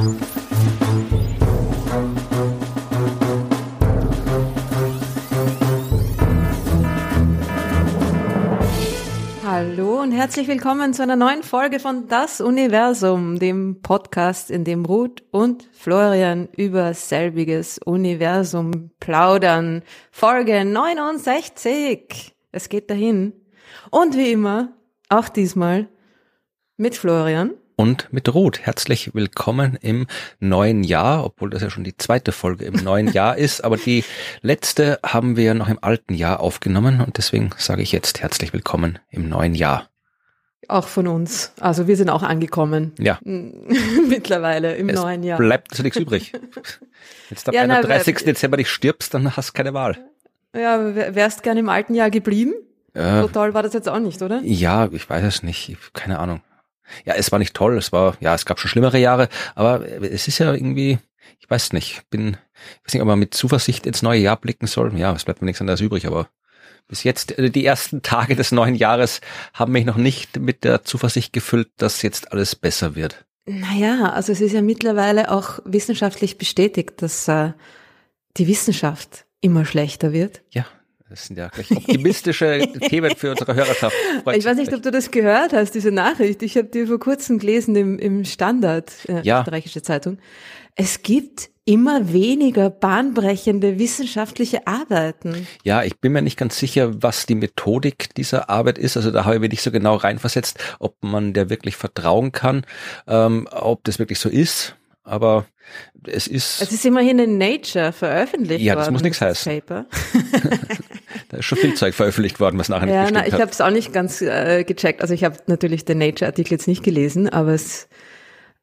Hallo und herzlich willkommen zu einer neuen Folge von Das Universum, dem Podcast, in dem Ruth und Florian über selbiges Universum plaudern. Folge 69. Es geht dahin. Und wie immer, auch diesmal mit Florian und mit Ruth. Herzlich willkommen im neuen Jahr, obwohl das ja schon die zweite Folge im neuen Jahr ist, aber die letzte haben wir noch im alten Jahr aufgenommen und deswegen sage ich jetzt herzlich willkommen im neuen Jahr. Auch von uns. Also wir sind auch angekommen. Ja. Mittlerweile im es neuen Jahr. Bleibt also nichts übrig. Jetzt am ja, 31. Na, Dezember dich stirbst, dann hast du keine Wahl. Ja, wärst gerne im alten Jahr geblieben? Äh, so toll war das jetzt auch nicht, oder? Ja, ich weiß es nicht. Keine Ahnung. Ja, es war nicht toll, es war, ja, es gab schon schlimmere Jahre, aber es ist ja irgendwie, ich weiß nicht, bin, ich weiß nicht, ob man mit Zuversicht ins neue Jahr blicken soll. Ja, es bleibt mir nichts anderes übrig, aber bis jetzt, äh, die ersten Tage des neuen Jahres haben mich noch nicht mit der Zuversicht gefüllt, dass jetzt alles besser wird. Naja, also es ist ja mittlerweile auch wissenschaftlich bestätigt, dass äh, die Wissenschaft immer schlechter wird. Ja. Das sind ja gleich optimistische Themen für unsere Hörerschaft. Freut ich weiß nicht, ob du das gehört hast, diese Nachricht. Ich habe die vor kurzem gelesen im, im Standard, äh, ja. österreichische Zeitung. Es gibt immer weniger bahnbrechende wissenschaftliche Arbeiten. Ja, ich bin mir nicht ganz sicher, was die Methodik dieser Arbeit ist. Also da habe ich mir nicht so genau reinversetzt, ob man der wirklich vertrauen kann, ähm, ob das wirklich so ist aber es ist. Es ist immerhin in Nature veröffentlicht ja, worden. Ja, das muss nichts heißen. Paper. da ist schon viel Zeug veröffentlicht worden, was nachher ja, nicht na, ich habe es auch nicht ganz äh, gecheckt. Also ich habe natürlich den Nature-Artikel jetzt nicht gelesen, aber es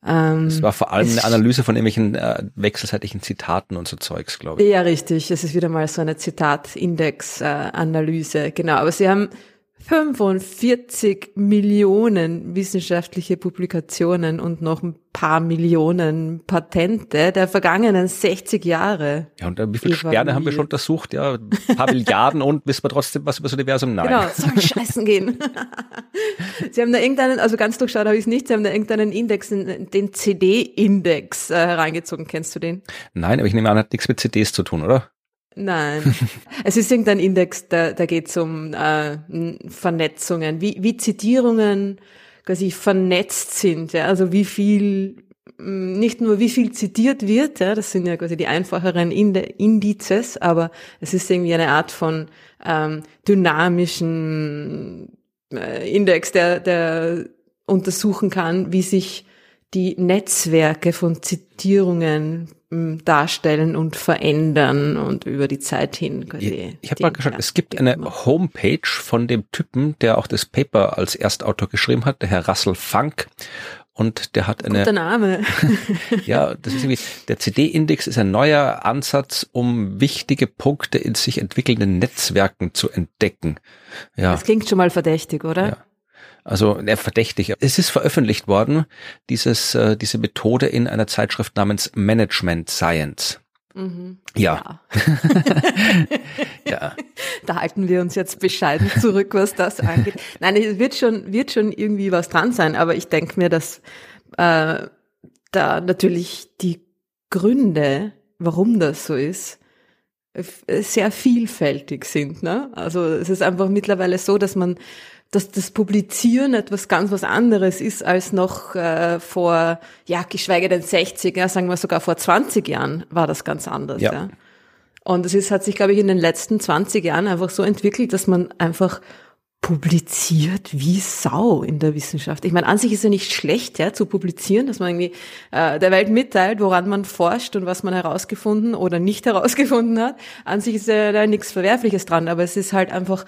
ähm, es war vor allem eine Analyse von irgendwelchen äh, wechselseitigen Zitaten und so Zeugs, glaube ich. Ja, richtig. Es ist wieder mal so eine Zitatindex-Analyse, äh, genau. Aber sie haben 45 Millionen wissenschaftliche Publikationen und noch ein paar Millionen Patente der vergangenen 60 Jahre. Ja, und wie viele Sterne haben wir schon untersucht? Ja, ein paar Milliarden und wissen wir trotzdem was über das Universum? Nein. Genau, soll scheißen gehen. Sie haben da irgendeinen, also ganz durchschaut habe ich es nicht, Sie haben da irgendeinen Index, den CD-Index äh, hereingezogen. Kennst du den? Nein, aber ich nehme an, hat nichts mit CDs zu tun, oder? Nein. es ist irgendein Index, da, da geht es um äh, Vernetzungen, wie, wie Zitierungen quasi vernetzt sind, ja, also wie viel nicht nur wie viel zitiert wird, ja, das sind ja quasi die einfacheren Indizes, aber es ist irgendwie eine Art von ähm, dynamischen äh, Index, der, der untersuchen kann, wie sich die Netzwerke von Zitierungen darstellen und verändern und über die Zeit hin. Quasi ich habe mal geschaut, es gibt eine Homepage von dem Typen, der auch das Paper als Erstautor geschrieben hat, der Herr Russell Funk. Und der hat eine. Guter Name. ja, das ist irgendwie, der CD-Index ist ein neuer Ansatz, um wichtige Punkte in sich entwickelnden Netzwerken zu entdecken. Ja. Das klingt schon mal verdächtig, oder? Ja. Also ne, verdächtig. Es ist veröffentlicht worden, dieses, äh, diese Methode in einer Zeitschrift namens Management Science. Mhm. Ja. Ja. ja. Da halten wir uns jetzt bescheiden zurück, was das angeht. Nein, es wird schon, wird schon irgendwie was dran sein, aber ich denke mir, dass äh, da natürlich die Gründe, warum das so ist, sehr vielfältig sind. Ne? Also es ist einfach mittlerweile so, dass man dass das Publizieren etwas ganz was anderes ist als noch äh, vor, ja, geschweige denn 60, ja, sagen wir sogar vor 20 Jahren war das ganz anders. Ja. ja. Und es ist, hat sich, glaube ich, in den letzten 20 Jahren einfach so entwickelt, dass man einfach publiziert wie Sau in der Wissenschaft. Ich meine, an sich ist ja nicht schlecht, ja, zu publizieren, dass man irgendwie äh, der Welt mitteilt, woran man forscht und was man herausgefunden oder nicht herausgefunden hat. An sich ist ja da nichts Verwerfliches dran, aber es ist halt einfach,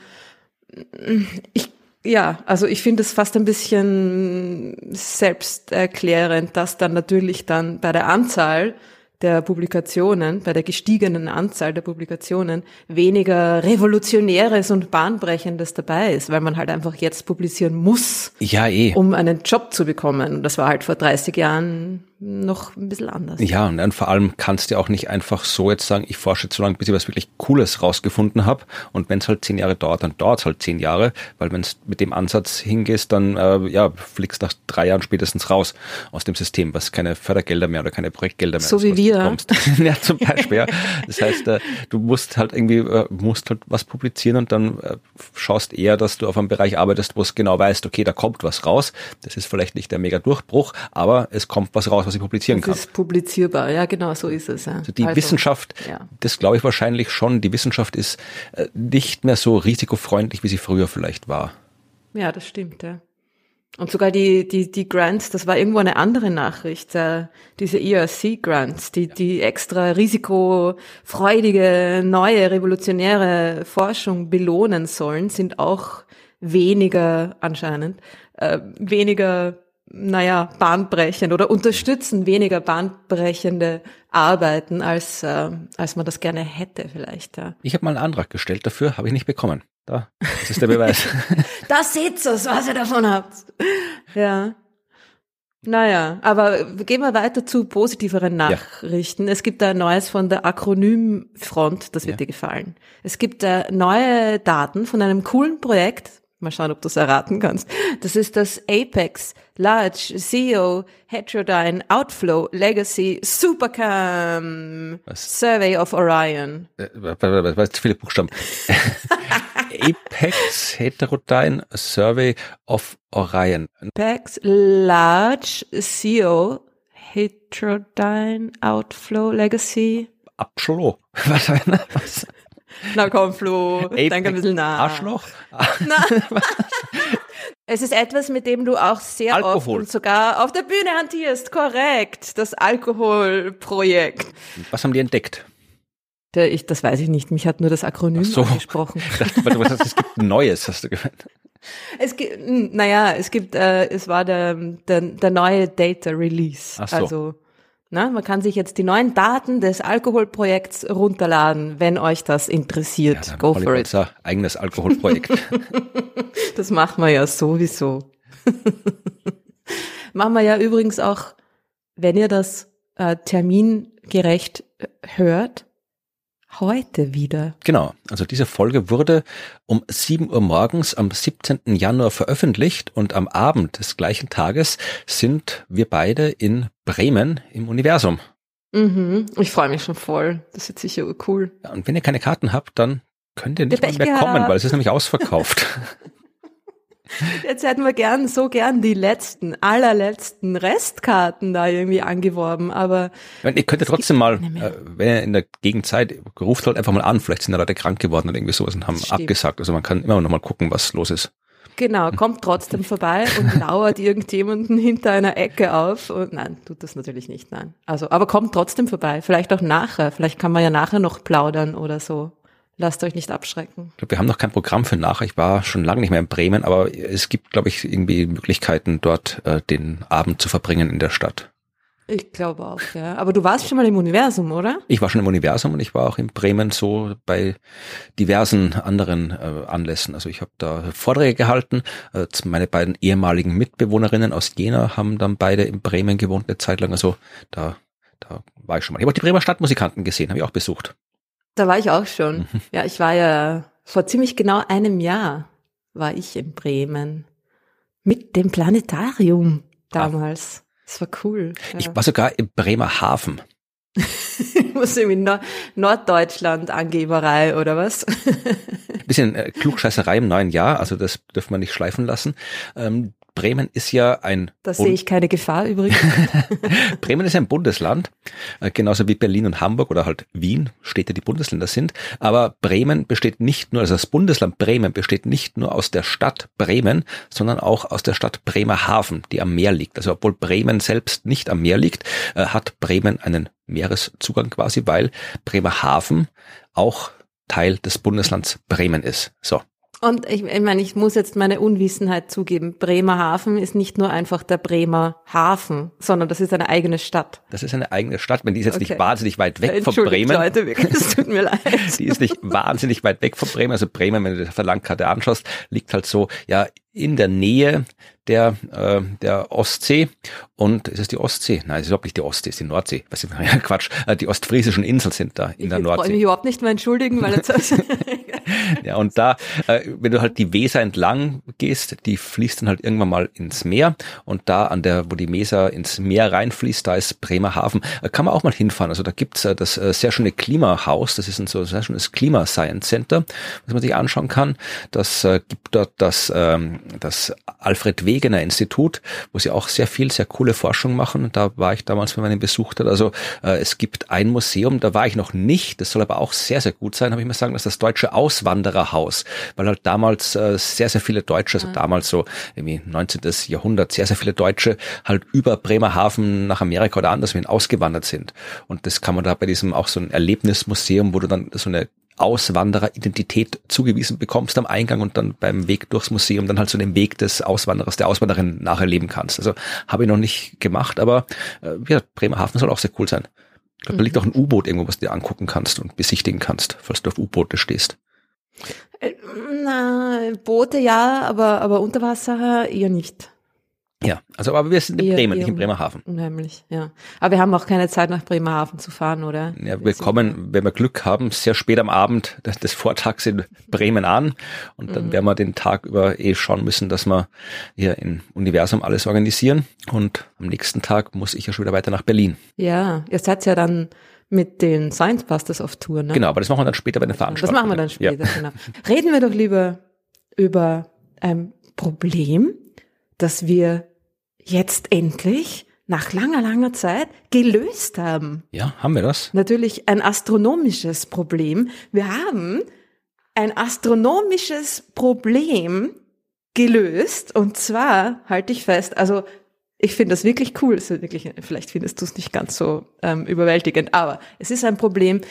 ich ja, also ich finde es fast ein bisschen selbsterklärend, dass dann natürlich dann bei der Anzahl der Publikationen, bei der gestiegenen Anzahl der Publikationen weniger Revolutionäres und Bahnbrechendes dabei ist, weil man halt einfach jetzt publizieren muss, ja, eh. um einen Job zu bekommen. Und das war halt vor 30 Jahren noch ein bisschen anders. Ja, und dann vor allem kannst du auch nicht einfach so jetzt sagen, ich forsche so lange, bis ich was wirklich Cooles rausgefunden habe. Und wenn es halt zehn Jahre dauert, dann dauert es halt zehn Jahre, weil wenn es mit dem Ansatz hingehst, dann äh, ja, fliegst nach drei Jahren spätestens raus aus dem System, was keine Fördergelder mehr oder keine Projektgelder mehr So wie wir. Bekommst. ja, zum Beispiel. ja. Das heißt, äh, du musst halt irgendwie, äh, musst halt was publizieren und dann äh, schaust eher, dass du auf einem Bereich arbeitest, wo es genau weißt, okay, da kommt was raus. Das ist vielleicht nicht der mega Durchbruch, aber es kommt was raus, was ich publizieren das kann. Das ist publizierbar, ja genau, so ist es. Ja. Also die also, Wissenschaft, ja. das glaube ich wahrscheinlich schon, die Wissenschaft ist äh, nicht mehr so risikofreundlich, wie sie früher vielleicht war. Ja, das stimmt, ja. Und sogar die, die, die Grants, das war irgendwo eine andere Nachricht, äh, diese ERC-Grants, die, die extra risikofreudige, neue, revolutionäre Forschung belohnen sollen, sind auch weniger anscheinend, äh, weniger, naja, bahnbrechend oder unterstützen weniger bahnbrechende Arbeiten, als, äh, als man das gerne hätte vielleicht. Ja. Ich habe mal einen Antrag gestellt dafür, habe ich nicht bekommen. Da, das ist der Beweis. da seht ihr was ihr davon habt. Ja. Naja, aber gehen wir weiter zu positiveren Nachrichten. Ja. Es gibt ein neues von der Akronymfront, das wird ja. dir gefallen. Es gibt äh, neue Daten von einem coolen Projekt, Mal schauen, ob du es erraten kannst. Das ist das Apex Large CEO Heterodyne Outflow Legacy Supercam Was? Survey of Orion. Äh, was zu viele Buchstaben. Apex Heterodyne Survey of Orion. Apex Large CEO Heterodyne Outflow Legacy. Abschlo. Was? was? Na komm, Flo, Apex denk ein bisschen nach. Arschloch? Na. es ist etwas, mit dem du auch sehr Alkohol. oft und sogar auf der Bühne hantierst. Korrekt, das Alkoholprojekt. Was haben die entdeckt? Der, ich, das weiß ich nicht. Mich hat nur das Akronym so. angesprochen. Es gibt Neues, hast du gemeint. Es gibt, naja, es gibt, äh, es war der, der, der neue Data Release. Ach so. Also na, man kann sich jetzt die neuen Daten des Alkoholprojekts runterladen, wenn euch das interessiert. Ja, Go for it. Eigenes Alkoholprojekt. das machen wir ja sowieso. machen wir ja übrigens auch, wenn ihr das äh, termingerecht äh, hört, heute wieder. Genau, also diese Folge wurde um 7 Uhr morgens am 17. Januar veröffentlicht und am Abend des gleichen Tages sind wir beide in Bremen im Universum. Mhm, ich freue mich schon voll. Das wird sicher cool. Ja, und wenn ihr keine Karten habt, dann könnt ihr nicht mehr, mehr kommen, weil es ist nämlich ausverkauft. Jetzt hätten wir gern, so gern die letzten, allerletzten Restkarten da irgendwie angeworben, aber. Meine, ihr könnt ja trotzdem mal, äh, wenn ihr in der Gegenzeit, ruft halt einfach mal an, vielleicht sind da Leute krank geworden oder irgendwie sowas und haben abgesagt. Also man kann immer noch mal gucken, was los ist. Genau, kommt trotzdem vorbei und lauert irgendjemanden hinter einer Ecke auf. Und nein, tut das natürlich nicht, nein. Also, aber kommt trotzdem vorbei. Vielleicht auch nachher. Vielleicht kann man ja nachher noch plaudern oder so. Lasst euch nicht abschrecken. Ich glaube, wir haben noch kein Programm für nachher. Ich war schon lange nicht mehr in Bremen, aber es gibt, glaube ich, irgendwie Möglichkeiten, dort äh, den Abend zu verbringen in der Stadt. Ich glaube auch, ja. Aber du warst schon mal im Universum, oder? Ich war schon im Universum und ich war auch in Bremen so bei diversen anderen äh, Anlässen. Also ich habe da Vorträge gehalten. Äh, meine beiden ehemaligen Mitbewohnerinnen aus Jena haben dann beide in Bremen gewohnt eine Zeit lang. Also da, da war ich schon mal. Ich habe auch die Bremer Stadtmusikanten gesehen, habe ich auch besucht. Da war ich auch schon. Mhm. Ja, ich war ja vor ziemlich genau einem Jahr war ich in Bremen mit dem Planetarium damals. Das war cool. Ja. Ich war sogar im Bremer Hafen. muss irgendwie Nord Norddeutschland Angeberei oder was? Bisschen äh, Klugscheißerei im neuen Jahr, also das dürfen wir nicht schleifen lassen. Ähm, Bremen ist ja ein. Da sehe ich keine Gefahr übrigens. Bremen ist ein Bundesland, äh, genauso wie Berlin und Hamburg oder halt Wien, Städte, die Bundesländer sind. Aber Bremen besteht nicht nur, also das Bundesland Bremen besteht nicht nur aus der Stadt Bremen, sondern auch aus der Stadt Bremerhaven, die am Meer liegt. Also obwohl Bremen selbst nicht am Meer liegt, äh, hat Bremen einen Meereszugang quasi, weil Bremerhaven auch Teil des Bundeslands Bremen ist. So. Und ich, ich meine, ich muss jetzt meine Unwissenheit zugeben. Bremerhaven ist nicht nur einfach der Bremer Hafen, sondern das ist eine eigene Stadt. Das ist eine eigene Stadt, wenn die ist jetzt okay. nicht wahnsinnig weit weg von Bremen. Leute, wirklich, es tut mir leid. die ist nicht wahnsinnig weit weg von Bremen. Also Bremen, wenn du dir auf der Landkarte anschaust, liegt halt so, ja, in der Nähe der, äh, der Ostsee. Und ist es die Ostsee? Nein, es ist überhaupt nicht die Ostsee, es ist die Nordsee. Was ist, ja, Quatsch. Äh, die ostfriesischen Inseln sind da in ich der Nordsee. Ich mich überhaupt nicht mehr entschuldigen, weil jetzt Ja, und da, äh, wenn du halt die Weser entlang gehst, die fließt dann halt irgendwann mal ins Meer. Und da an der, wo die Weser ins Meer reinfließt, da ist Bremerhaven. Äh, kann man auch mal hinfahren. Also da gibt's äh, das äh, sehr schöne Klimahaus. Das ist ein so sehr schönes Klima-Science Center, was man sich anschauen kann. Das äh, gibt dort das, ähm, das Alfred Wegener Institut, wo sie auch sehr viel, sehr coole Forschung machen. Da war ich damals, wenn man ihn besucht hat. Also äh, es gibt ein Museum, da war ich noch nicht. Das soll aber auch sehr, sehr gut sein, habe ich mir sagen, dass das Deutsche Auswandererhaus, weil halt damals äh, sehr, sehr viele Deutsche, also damals so irgendwie 19. Jahrhundert, sehr, sehr viele Deutsche halt über Bremerhaven nach Amerika oder anderswohin ausgewandert sind. Und das kann man da bei diesem auch so ein Erlebnismuseum, wo du dann so eine Auswandereridentität zugewiesen bekommst am Eingang und dann beim Weg durchs Museum dann halt so den Weg des Auswanderers, der Auswanderin nacherleben kannst. Also habe ich noch nicht gemacht, aber äh, ja, Bremerhaven soll auch sehr cool sein. Ich glaube, da liegt auch ein U-Boot irgendwo, was du dir angucken kannst und besichtigen kannst, falls du auf U-Boote stehst. Äh, na, Boote ja, aber, aber Unterwasser eher nicht. Ja, also aber wir sind in Bremen, nicht in Bremerhaven. Unheimlich, ja. Aber wir haben auch keine Zeit nach Bremerhaven zu fahren, oder? Ja, wir kommen, wenn wir Glück haben, sehr spät am Abend des Vortags in Bremen an und dann mhm. werden wir den Tag über eh schauen müssen, dass wir hier im Universum alles organisieren und am nächsten Tag muss ich ja schon wieder weiter nach Berlin. Ja, ihr seid ja dann mit den Science Busters auf Tour, ne? Genau, aber das machen wir dann später bei den Veranstaltungen. Das machen wir dann später, ja. genau. Reden wir doch lieber über ein Problem, das wir jetzt endlich nach langer, langer Zeit gelöst haben. Ja, haben wir das? Natürlich ein astronomisches Problem. Wir haben ein astronomisches Problem gelöst und zwar, halte ich fest, also ich finde das wirklich cool, ist wirklich, vielleicht findest du es nicht ganz so ähm, überwältigend, aber es ist ein Problem,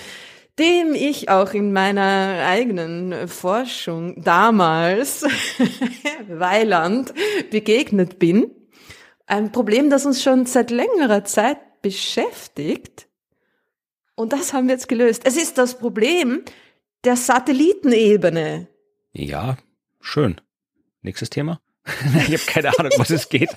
dem ich auch in meiner eigenen Forschung damals Weiland begegnet bin. Ein Problem, das uns schon seit längerer Zeit beschäftigt. Und das haben wir jetzt gelöst. Es ist das Problem der Satellitenebene. Ja, schön. Nächstes Thema. ich habe keine Ahnung, was es geht.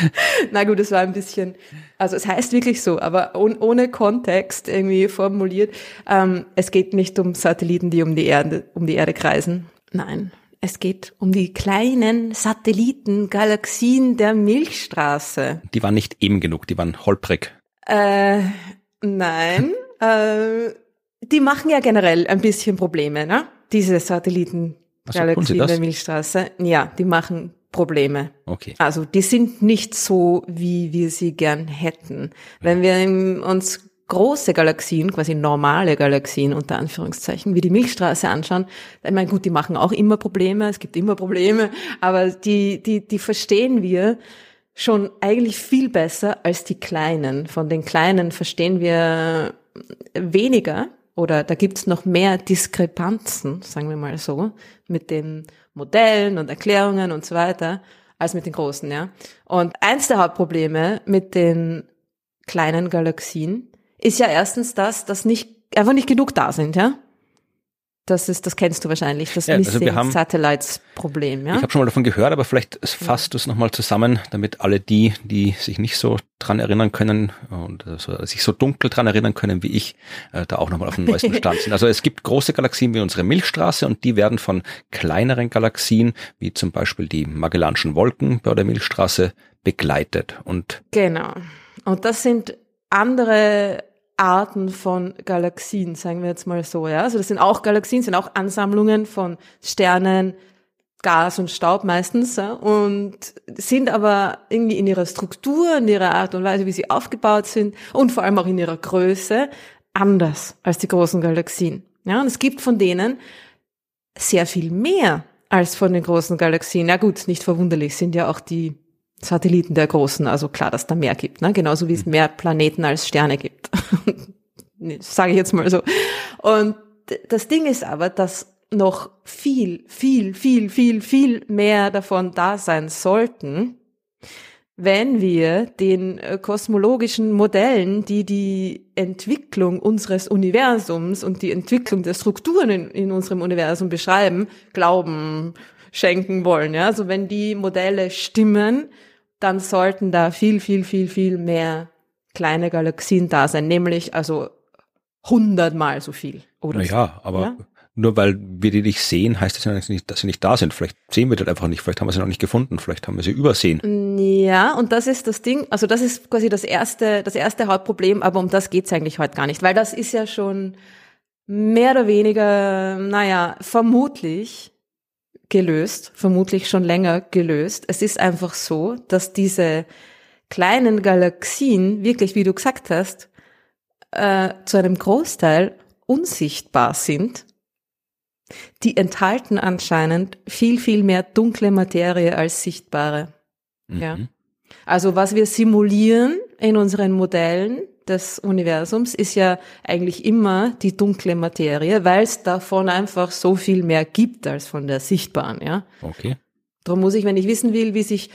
Na gut, es war ein bisschen, also es heißt wirklich so, aber ohne, ohne Kontext irgendwie formuliert. Ähm, es geht nicht um Satelliten, die um die Erde, um die Erde kreisen. Nein, es geht um die kleinen Satelliten, Galaxien der Milchstraße. Die waren nicht eben genug, die waren holprig. Äh, nein, äh, die machen ja generell ein bisschen Probleme, ne? Diese Satelliten. Galaxien der Milchstraße. Ja, die machen Probleme. Okay. Also die sind nicht so, wie wir sie gern hätten. Wenn wir uns große Galaxien, quasi normale Galaxien unter Anführungszeichen, wie die Milchstraße anschauen, ich meine, gut, die machen auch immer Probleme, es gibt immer Probleme, aber die, die, die verstehen wir schon eigentlich viel besser als die kleinen. Von den kleinen verstehen wir weniger oder da gibt's noch mehr Diskrepanzen, sagen wir mal so, mit den Modellen und Erklärungen und so weiter, als mit den großen, ja. Und eins der Hauptprobleme mit den kleinen Galaxien ist ja erstens das, dass nicht, einfach nicht genug da sind, ja. Das ist, das kennst du wahrscheinlich, das ja, also Missing Satellites Problem, ja? Ich habe schon mal davon gehört, aber vielleicht fasst du es nochmal zusammen, damit alle die, die sich nicht so dran erinnern können und also sich so dunkel dran erinnern können wie ich, äh, da auch nochmal auf dem neuesten Stand sind. Also es gibt große Galaxien wie unsere Milchstraße und die werden von kleineren Galaxien, wie zum Beispiel die Magellanischen Wolken bei der Milchstraße, begleitet. Und genau. Und das sind andere Arten von Galaxien, sagen wir jetzt mal so, ja. Also das sind auch Galaxien, sind auch Ansammlungen von Sternen, Gas und Staub meistens, ja, und sind aber irgendwie in ihrer Struktur, in ihrer Art und Weise, wie sie aufgebaut sind und vor allem auch in ihrer Größe anders als die großen Galaxien. Ja, und es gibt von denen sehr viel mehr als von den großen Galaxien. Na gut, nicht verwunderlich, sind ja auch die Satelliten der Großen, also klar, dass da mehr gibt, ne? genauso wie es mehr Planeten als Sterne gibt. Sage ich jetzt mal so. Und das Ding ist aber, dass noch viel, viel, viel, viel, viel mehr davon da sein sollten, wenn wir den äh, kosmologischen Modellen, die die Entwicklung unseres Universums und die Entwicklung der Strukturen in, in unserem Universum beschreiben, glauben, schenken wollen. Ja? Also wenn die Modelle stimmen, dann sollten da viel, viel, viel, viel mehr kleine Galaxien da sein, nämlich also hundertmal so viel. Oder naja, aber ja? nur weil wir die nicht sehen, heißt das ja nicht, dass sie nicht da sind. Vielleicht sehen wir das einfach nicht, vielleicht haben wir sie noch nicht gefunden, vielleicht haben wir sie übersehen. Ja, und das ist das Ding, also das ist quasi das erste, das erste Hauptproblem, aber um das geht's eigentlich heute gar nicht, weil das ist ja schon mehr oder weniger, naja, vermutlich gelöst, vermutlich schon länger gelöst. Es ist einfach so, dass diese kleinen Galaxien wirklich, wie du gesagt hast, äh, zu einem Großteil unsichtbar sind. Die enthalten anscheinend viel, viel mehr dunkle Materie als sichtbare. Mhm. Ja. Also was wir simulieren in unseren Modellen des Universums ist ja eigentlich immer die dunkle Materie, weil es davon einfach so viel mehr gibt als von der sichtbaren, ja. Okay. Darum muss ich, wenn ich wissen will, wie sich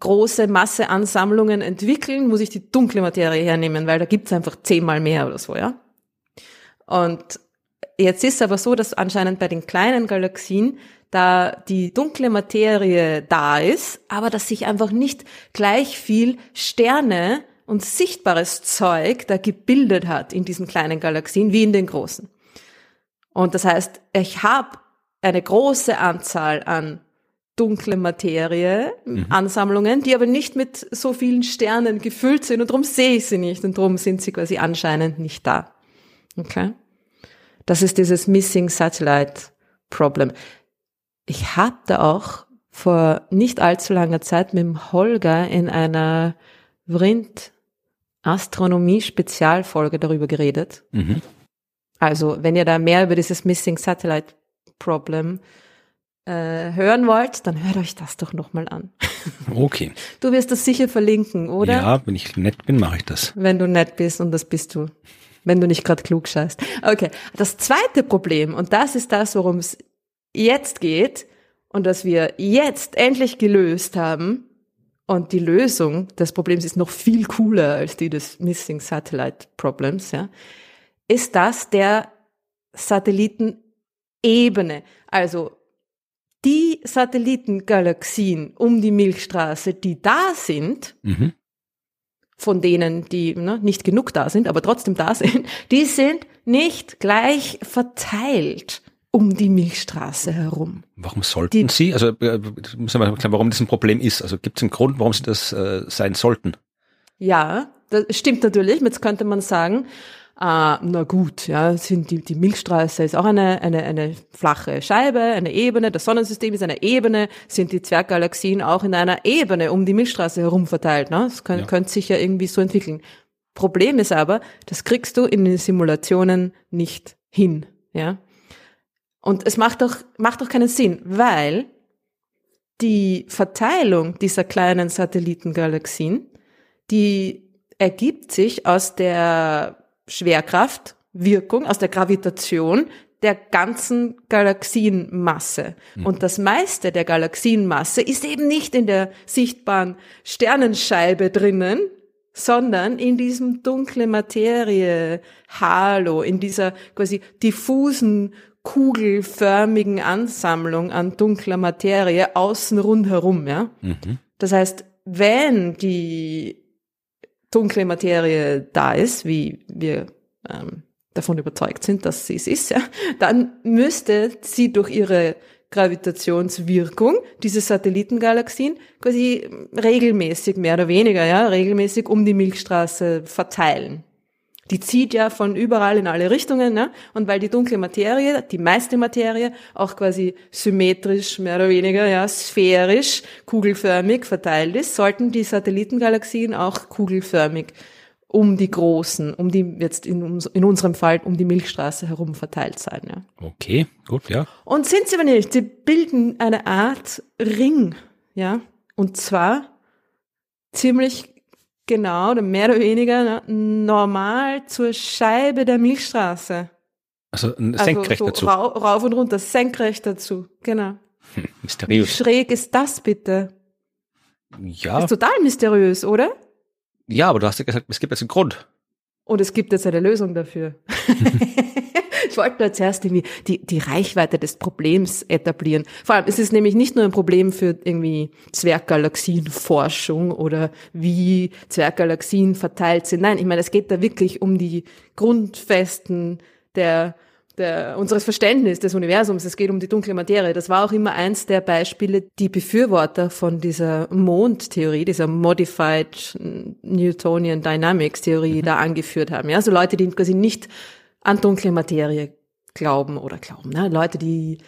große Masseansammlungen entwickeln, muss ich die dunkle Materie hernehmen, weil da gibt's einfach zehnmal mehr oder so, ja. Und jetzt ist aber so, dass anscheinend bei den kleinen Galaxien da die dunkle Materie da ist, aber dass sich einfach nicht gleich viel Sterne und sichtbares Zeug da gebildet hat in diesen kleinen Galaxien wie in den großen. Und das heißt, ich habe eine große Anzahl an dunkle Materie, mhm. Ansammlungen, die aber nicht mit so vielen Sternen gefüllt sind und darum sehe ich sie nicht und darum sind sie quasi anscheinend nicht da. Okay? Das ist dieses Missing Satellite Problem. Ich hatte auch vor nicht allzu langer Zeit mit dem Holger in einer Vrind Astronomie Spezialfolge darüber geredet. Mhm. Also, wenn ihr da mehr über dieses Missing Satellite Problem äh, hören wollt, dann hört euch das doch nochmal an. Okay. Du wirst das sicher verlinken, oder? Ja, wenn ich nett bin, mache ich das. Wenn du nett bist und das bist du. Wenn du nicht gerade klug scheißt. Okay. Das zweite Problem, und das ist das, worum es jetzt geht und das wir jetzt endlich gelöst haben, und die Lösung des Problems ist noch viel cooler als die des Missing Satellite Problems, ja, ist das der Satellitenebene. Also die Satellitengalaxien um die Milchstraße, die da sind, mhm. von denen, die ne, nicht genug da sind, aber trotzdem da sind, die sind nicht gleich verteilt um die Milchstraße herum. Warum sollten die, Sie? Also äh, müssen wir mal klar, warum das ein Problem ist. Also gibt es einen Grund, warum Sie das äh, sein sollten? Ja, das stimmt natürlich. Jetzt könnte man sagen, äh, na gut, ja, sind die, die Milchstraße ist auch eine, eine, eine flache Scheibe, eine Ebene, das Sonnensystem ist eine Ebene, sind die Zwerggalaxien auch in einer Ebene um die Milchstraße herum verteilt. Ne? Das kann, ja. könnte sich ja irgendwie so entwickeln. Problem ist aber, das kriegst du in den Simulationen nicht hin. Ja? Und es macht doch, macht doch keinen Sinn, weil die Verteilung dieser kleinen Satellitengalaxien, die ergibt sich aus der Schwerkraftwirkung, aus der Gravitation der ganzen Galaxienmasse. Mhm. Und das meiste der Galaxienmasse ist eben nicht in der sichtbaren Sternenscheibe drinnen, sondern in diesem dunkle Materie Halo, in dieser quasi diffusen kugelförmigen Ansammlung an dunkler Materie außen rundherum, ja. Mhm. Das heißt, wenn die dunkle Materie da ist, wie wir ähm, davon überzeugt sind, dass sie es ist, ja, dann müsste sie durch ihre Gravitationswirkung diese Satellitengalaxien quasi regelmäßig, mehr oder weniger, ja, regelmäßig um die Milchstraße verteilen. Die zieht ja von überall in alle Richtungen, ne? Und weil die dunkle Materie, die meiste Materie, auch quasi symmetrisch, mehr oder weniger, ja, sphärisch, kugelförmig verteilt ist, sollten die Satellitengalaxien auch kugelförmig um die großen, um die jetzt in, in unserem Fall um die Milchstraße herum verteilt sein. Ja. Okay, gut, ja. Und sind sie aber nicht, sie bilden eine Art Ring, ja, und zwar ziemlich Genau, oder mehr oder weniger ne, normal zur Scheibe der Milchstraße. Also, also senkrecht also so dazu. Ra rauf und runter, senkrecht dazu, genau. Hm, mysteriös. Wie schräg ist das bitte? Ja. Ist total mysteriös, oder? Ja, aber du hast ja gesagt, es gibt jetzt einen Grund. Und es gibt jetzt eine Lösung dafür. ich wollte nur zuerst irgendwie die, die Reichweite des Problems etablieren. Vor allem, es ist nämlich nicht nur ein Problem für irgendwie Zwerggalaxienforschung oder wie Zwerggalaxien verteilt sind. Nein, ich meine, es geht da wirklich um die Grundfesten der der, unseres Verständnisses des Universums. Es geht um die dunkle Materie. Das war auch immer eins der Beispiele, die Befürworter von dieser Mondtheorie, dieser Modified Newtonian Dynamics Theorie mhm. da angeführt haben. Ja, so Leute, die quasi nicht an dunkle Materie glauben oder glauben. Ne? Leute, die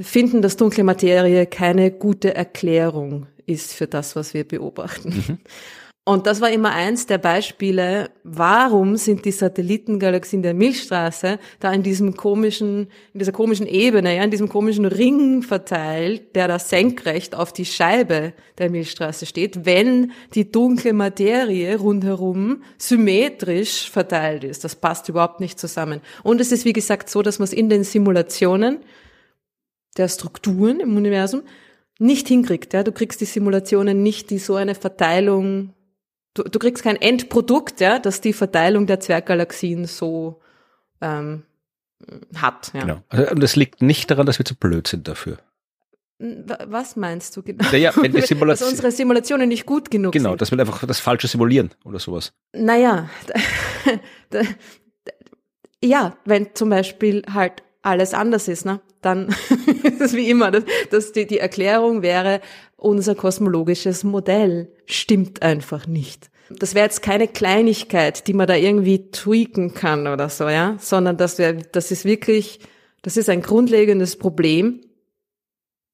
finden, dass dunkle Materie keine gute Erklärung ist für das, was wir beobachten. Mhm. Und das war immer eins der Beispiele, warum sind die Satellitengalaxien der Milchstraße da in diesem komischen, in dieser komischen Ebene, ja, in diesem komischen Ring verteilt, der da senkrecht auf die Scheibe der Milchstraße steht, wenn die dunkle Materie rundherum symmetrisch verteilt ist. Das passt überhaupt nicht zusammen. Und es ist, wie gesagt, so, dass man es in den Simulationen der Strukturen im Universum nicht hinkriegt. Ja? Du kriegst die Simulationen nicht, die so eine Verteilung du, du kriegst kein Endprodukt, ja, das die Verteilung der Zwerggalaxien so ähm, hat. Ja. Genau. Also, und es liegt nicht daran, dass wir zu blöd sind dafür. Was meinst du genau? Naja, wenn die Simulation, dass unsere Simulationen nicht gut genug genau, sind. Genau, dass wir einfach das Falsche simulieren oder sowas. Naja, ja, wenn zum Beispiel halt alles anders ist, ne? dann ist es wie immer, dass, dass die, die Erklärung wäre, unser kosmologisches Modell stimmt einfach nicht. Das wäre jetzt keine Kleinigkeit, die man da irgendwie tweaken kann oder so, ja, sondern das wäre, das ist wirklich, das ist ein grundlegendes Problem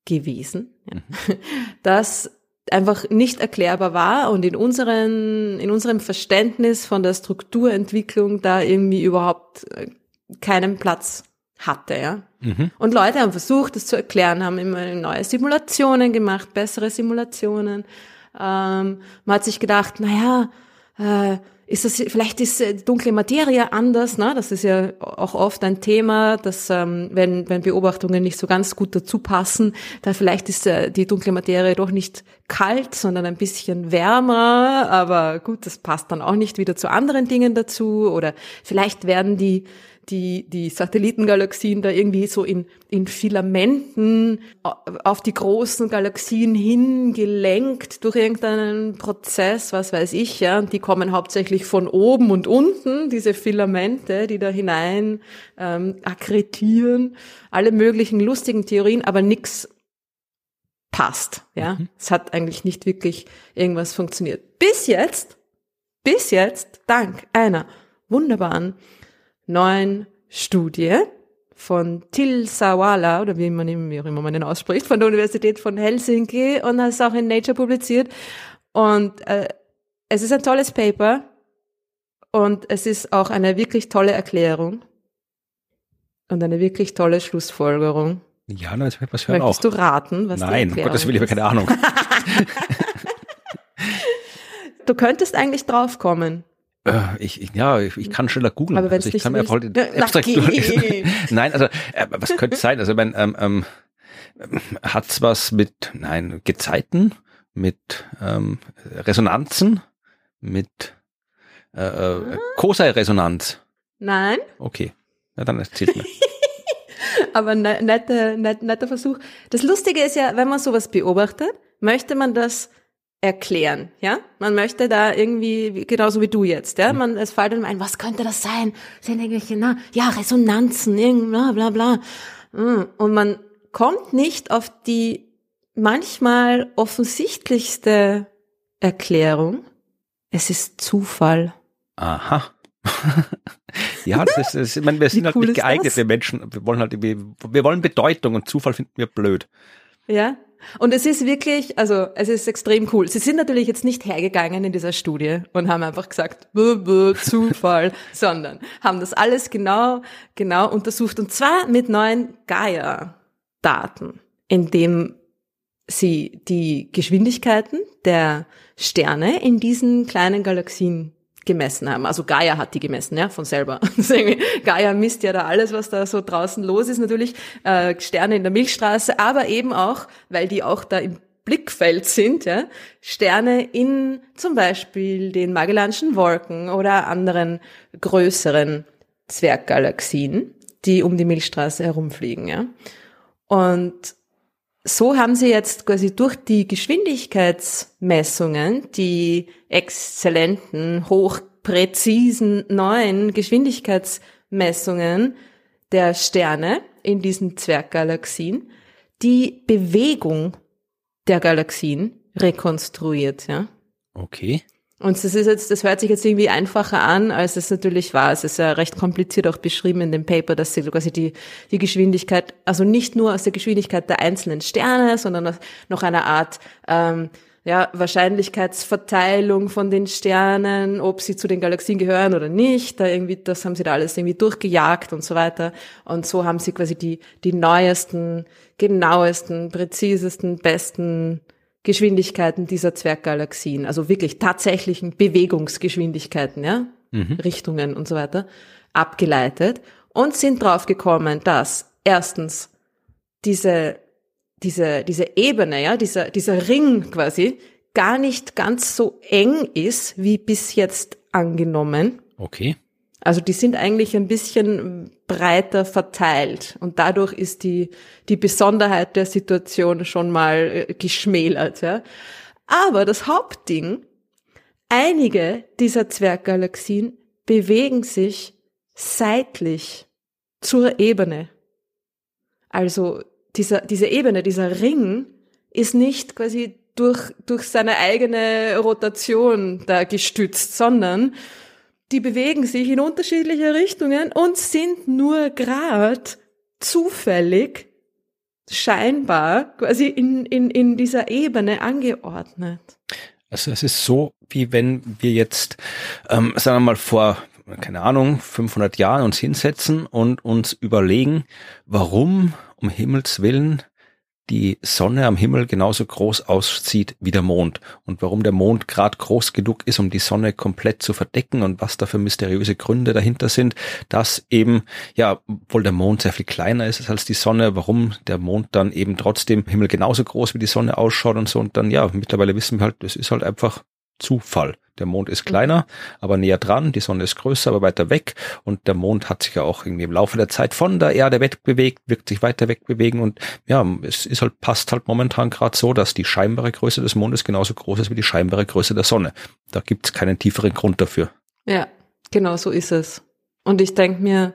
gewesen, ja, mhm. das einfach nicht erklärbar war und in unseren, in unserem Verständnis von der Strukturentwicklung da irgendwie überhaupt äh, keinen Platz hatte, ja. Mhm. Und Leute haben versucht, das zu erklären, haben immer neue Simulationen gemacht, bessere Simulationen. Ähm, man hat sich gedacht, naja, äh, ist das, vielleicht ist äh, dunkle Materie anders, ne? Das ist ja auch oft ein Thema, dass ähm, wenn, wenn Beobachtungen nicht so ganz gut dazu passen, dann vielleicht ist äh, die dunkle Materie doch nicht kalt, sondern ein bisschen wärmer. Aber gut, das passt dann auch nicht wieder zu anderen Dingen dazu. Oder vielleicht werden die die, die Satellitengalaxien da irgendwie so in, in Filamenten auf die großen Galaxien hingelenkt durch irgendeinen Prozess, was weiß ich, ja. Und die kommen hauptsächlich von oben und unten, diese Filamente, die da hinein ähm, akkretieren. Alle möglichen lustigen Theorien, aber nix passt, ja. Mhm. Es hat eigentlich nicht wirklich irgendwas funktioniert. Bis jetzt, bis jetzt, dank einer wunderbaren neuen Studie von Til Sawala, oder wie man ihn, wie auch immer man den ausspricht, von der Universität von Helsinki und das ist auch in Nature publiziert. Und äh, es ist ein tolles Paper und es ist auch eine wirklich tolle Erklärung und eine wirklich tolle Schlussfolgerung. Ja, na, das was hören Möchtest auch. du raten, was Nein, Gott, das will ich aber keine Ahnung. du könntest eigentlich draufkommen. Äh, ich, ich, ja, ich, ich kann schneller googeln. Aber also ich kann mir voll den Abstract Nein, also äh, was könnte es sein? Also mein, ähm, ähm, hat's was mit, nein, Gezeiten, mit ähm, Resonanzen, mit äh, äh, Cosine-Resonanz? Nein. Okay, na dann erzählt mir. Aber ne, netter, net, netter Versuch. Das Lustige ist ja, wenn man sowas beobachtet, möchte man das erklären, ja? Man möchte da irgendwie, genauso wie du jetzt, ja? Man, es fällt einem ein, was könnte das sein? Sind irgendwelche, na, ja, Resonanzen, irgend, bla, bla, bla. Hm. Und man kommt nicht auf die manchmal offensichtlichste Erklärung. Es ist Zufall. Aha. ja, das ist, ich meine, wir sind halt nicht geeignet, wir Menschen, wir wollen halt irgendwie, wir wollen Bedeutung und Zufall finden wir blöd. Ja, und es ist wirklich, also es ist extrem cool. Sie sind natürlich jetzt nicht hergegangen in dieser Studie und haben einfach gesagt, bö, bö, Zufall, sondern haben das alles genau, genau untersucht und zwar mit neuen Gaia-Daten, indem sie die Geschwindigkeiten der Sterne in diesen kleinen Galaxien gemessen haben. Also Gaia hat die gemessen, ja, von selber. Gaia misst ja da alles, was da so draußen los ist, natürlich äh, Sterne in der Milchstraße, aber eben auch, weil die auch da im Blickfeld sind, ja, Sterne in zum Beispiel den Magellanischen Wolken oder anderen größeren Zwerggalaxien. die um die Milchstraße herumfliegen, ja. Und so haben sie jetzt quasi durch die Geschwindigkeitsmessungen die exzellenten, hochpräzisen neuen Geschwindigkeitsmessungen der Sterne in diesen Zwerggalaxien die Bewegung der Galaxien rekonstruiert, ja. Okay. Und das ist jetzt, das hört sich jetzt irgendwie einfacher an, als es natürlich war. Es ist ja recht kompliziert auch beschrieben in dem Paper, dass sie quasi die, die Geschwindigkeit, also nicht nur aus der Geschwindigkeit der einzelnen Sterne, sondern aus noch einer Art ähm, ja, Wahrscheinlichkeitsverteilung von den Sternen, ob sie zu den Galaxien gehören oder nicht. Da irgendwie, das haben sie da alles irgendwie durchgejagt und so weiter. Und so haben sie quasi die, die neuesten, genauesten, präzisesten, besten Geschwindigkeiten dieser Zwerggalaxien, also wirklich tatsächlichen Bewegungsgeschwindigkeiten, ja, mhm. Richtungen und so weiter, abgeleitet und sind draufgekommen, dass erstens diese, diese, diese Ebene, ja, dieser, dieser Ring quasi gar nicht ganz so eng ist, wie bis jetzt angenommen. Okay. Also die sind eigentlich ein bisschen breiter verteilt und dadurch ist die, die Besonderheit der Situation schon mal äh, geschmälert. Ja. Aber das Hauptding, einige dieser Zwerggalaxien bewegen sich seitlich zur Ebene. Also dieser, diese Ebene, dieser Ring ist nicht quasi durch, durch seine eigene Rotation da gestützt, sondern die bewegen sich in unterschiedliche Richtungen und sind nur grad zufällig scheinbar quasi in, in, in dieser Ebene angeordnet. Also es ist so, wie wenn wir jetzt, ähm, sagen wir mal, vor, keine Ahnung, 500 Jahren uns hinsetzen und uns überlegen, warum um Himmels Willen die Sonne am Himmel genauso groß aussieht wie der Mond. Und warum der Mond gerade groß genug ist, um die Sonne komplett zu verdecken und was da für mysteriöse Gründe dahinter sind, dass eben, ja, obwohl der Mond sehr viel kleiner ist als die Sonne, warum der Mond dann eben trotzdem Himmel genauso groß wie die Sonne ausschaut und so. Und dann, ja, mittlerweile wissen wir halt, das ist halt einfach Zufall. Der Mond ist kleiner, aber näher dran, die Sonne ist größer, aber weiter weg und der Mond hat sich ja auch irgendwie im Laufe der Zeit von der Erde wegbewegt, wirkt sich weiter wegbewegen und ja, es ist halt, passt halt momentan gerade so, dass die scheinbare Größe des Mondes genauso groß ist wie die scheinbare Größe der Sonne. Da gibt es keinen tieferen Grund dafür. Ja, genau so ist es. Und ich denke mir,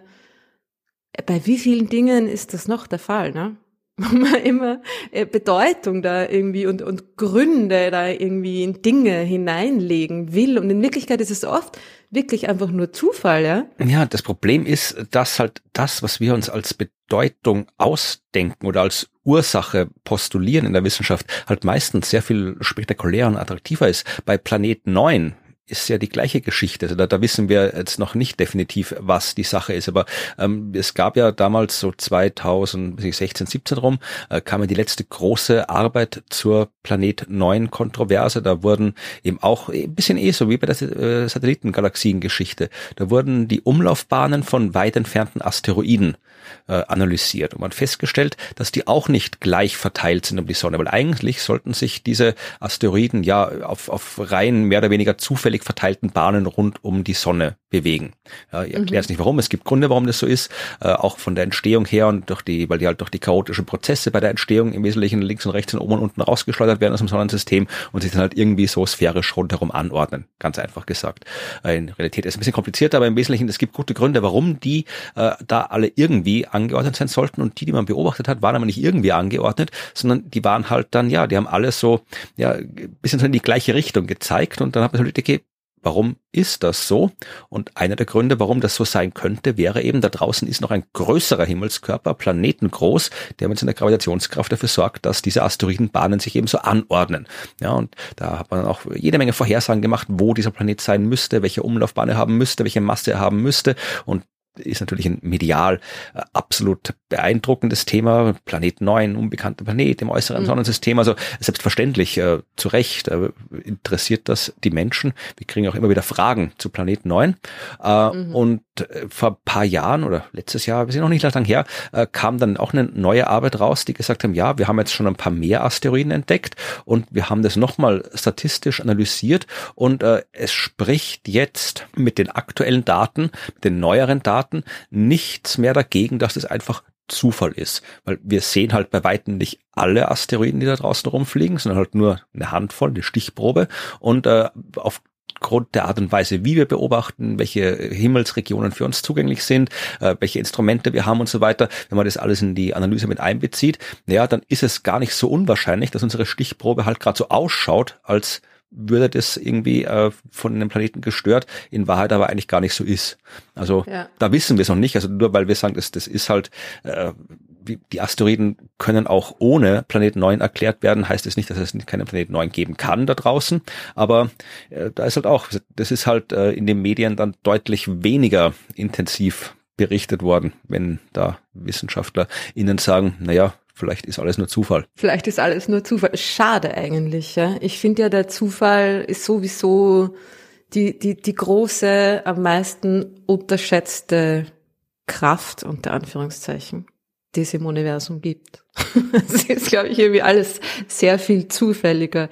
bei wie vielen Dingen ist das noch der Fall, ne? wo man immer äh, Bedeutung da irgendwie und, und Gründe da irgendwie in Dinge hineinlegen will. Und in Wirklichkeit ist es oft wirklich einfach nur Zufall, ja? Ja, das Problem ist, dass halt das, was wir uns als Bedeutung ausdenken oder als Ursache postulieren in der Wissenschaft, halt meistens sehr viel spektakulärer und attraktiver ist. Bei Planet 9, ist ja die gleiche Geschichte. Also da, da wissen wir jetzt noch nicht definitiv, was die Sache ist. Aber ähm, es gab ja damals so 2016, 17 rum, äh, kam ja die letzte große Arbeit zur Planet 9 Kontroverse. Da wurden eben auch ein bisschen eh so wie bei der äh, Satellitengalaxiengeschichte. Da wurden die Umlaufbahnen von weit entfernten Asteroiden äh, analysiert und man festgestellt, dass die auch nicht gleich verteilt sind um die Sonne, weil eigentlich sollten sich diese Asteroiden ja auf, auf rein mehr oder weniger zufällig verteilten Bahnen rund um die Sonne bewegen. Ja, ich erkläre jetzt mhm. nicht warum, es gibt Gründe, warum das so ist, äh, auch von der Entstehung her und durch die, weil die halt durch die chaotischen Prozesse bei der Entstehung im Wesentlichen links und rechts und oben und unten rausgeschleudert werden aus dem Sonnensystem und sich dann halt irgendwie so sphärisch rundherum anordnen. Ganz einfach gesagt. Äh, in Realität ist es ein bisschen komplizierter, aber im Wesentlichen, es gibt gute Gründe, warum die äh, da alle irgendwie angeordnet sein sollten und die, die man beobachtet hat, waren aber nicht irgendwie angeordnet, sondern die waren halt dann, ja, die haben alles so, ja, ein bisschen so in die gleiche Richtung gezeigt und dann hat man halt, okay, Warum ist das so? Und einer der Gründe, warum das so sein könnte, wäre eben, da draußen ist noch ein größerer Himmelskörper, planetengroß, der mit seiner Gravitationskraft dafür sorgt, dass diese Asteroidenbahnen sich eben so anordnen. Ja, und da hat man auch jede Menge Vorhersagen gemacht, wo dieser Planet sein müsste, welche Umlaufbahn er haben müsste, welche Masse er haben müsste. Und ist natürlich ein medial äh, absolut beeindruckendes Thema. Planet 9, unbekannter Planet im äußeren mhm. Sonnensystem. Also selbstverständlich, äh, zu Recht äh, interessiert das die Menschen. Wir kriegen auch immer wieder Fragen zu Planet 9. Äh, mhm. Und äh, vor ein paar Jahren oder letztes Jahr, wir sind noch nicht lang her, äh, kam dann auch eine neue Arbeit raus, die gesagt haben, ja, wir haben jetzt schon ein paar mehr Asteroiden entdeckt und wir haben das nochmal statistisch analysiert und äh, es spricht jetzt mit den aktuellen Daten, mit den neueren Daten, nichts mehr dagegen, dass es einfach Zufall ist. Weil wir sehen halt bei Weitem nicht alle Asteroiden, die da draußen rumfliegen, sondern halt nur eine Handvoll, eine Stichprobe. Und äh, auf der Art und Weise, wie wir beobachten, welche Himmelsregionen für uns zugänglich sind, äh, welche Instrumente wir haben und so weiter, wenn man das alles in die Analyse mit einbezieht, ja, dann ist es gar nicht so unwahrscheinlich, dass unsere Stichprobe halt gerade so ausschaut, als würde das irgendwie äh, von einem Planeten gestört, in Wahrheit aber eigentlich gar nicht so ist. Also ja. da wissen wir es noch nicht. Also nur weil wir sagen, das, das ist halt äh, die Asteroiden können auch ohne Planet 9 erklärt werden, heißt es nicht, dass es keinen Planet 9 geben kann da draußen. Aber äh, da ist halt auch, das ist halt äh, in den Medien dann deutlich weniger intensiv berichtet worden, wenn da Wissenschaftler ihnen sagen, naja, vielleicht ist alles nur Zufall. Vielleicht ist alles nur Zufall. Schade eigentlich. Ja? Ich finde ja, der Zufall ist sowieso die, die, die große, am meisten unterschätzte Kraft, unter Anführungszeichen die es im Universum gibt. Es ist, glaube ich, irgendwie alles sehr viel zufälliger,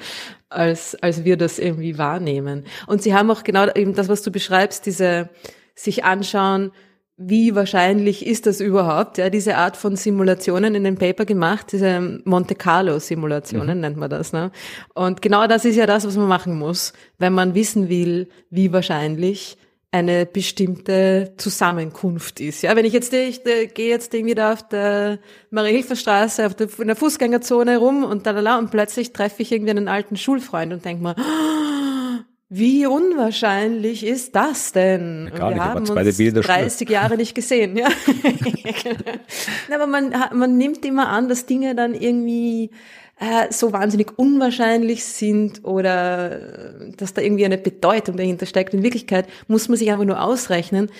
als, als wir das irgendwie wahrnehmen. Und sie haben auch genau eben das, was du beschreibst, diese sich anschauen, wie wahrscheinlich ist das überhaupt, ja, diese Art von Simulationen in dem Paper gemacht, diese Monte Carlo Simulationen mhm. nennt man das, ne? Und genau das ist ja das, was man machen muss, wenn man wissen will, wie wahrscheinlich eine bestimmte Zusammenkunft ist. Ja, wenn ich jetzt, ich, ich gehe jetzt irgendwie da auf der Marie-Hilfer-Straße, auf der, in der Fußgängerzone rum und da, und plötzlich treffe ich irgendwie einen alten Schulfreund und denke mal, wie unwahrscheinlich ist das denn? Ja, wir haben uns 30 Jahre nicht gesehen, ja. Aber man, man nimmt immer an, dass Dinge dann irgendwie äh, so wahnsinnig unwahrscheinlich sind oder äh, dass da irgendwie eine Bedeutung dahinter steckt. In Wirklichkeit muss man sich einfach nur ausrechnen,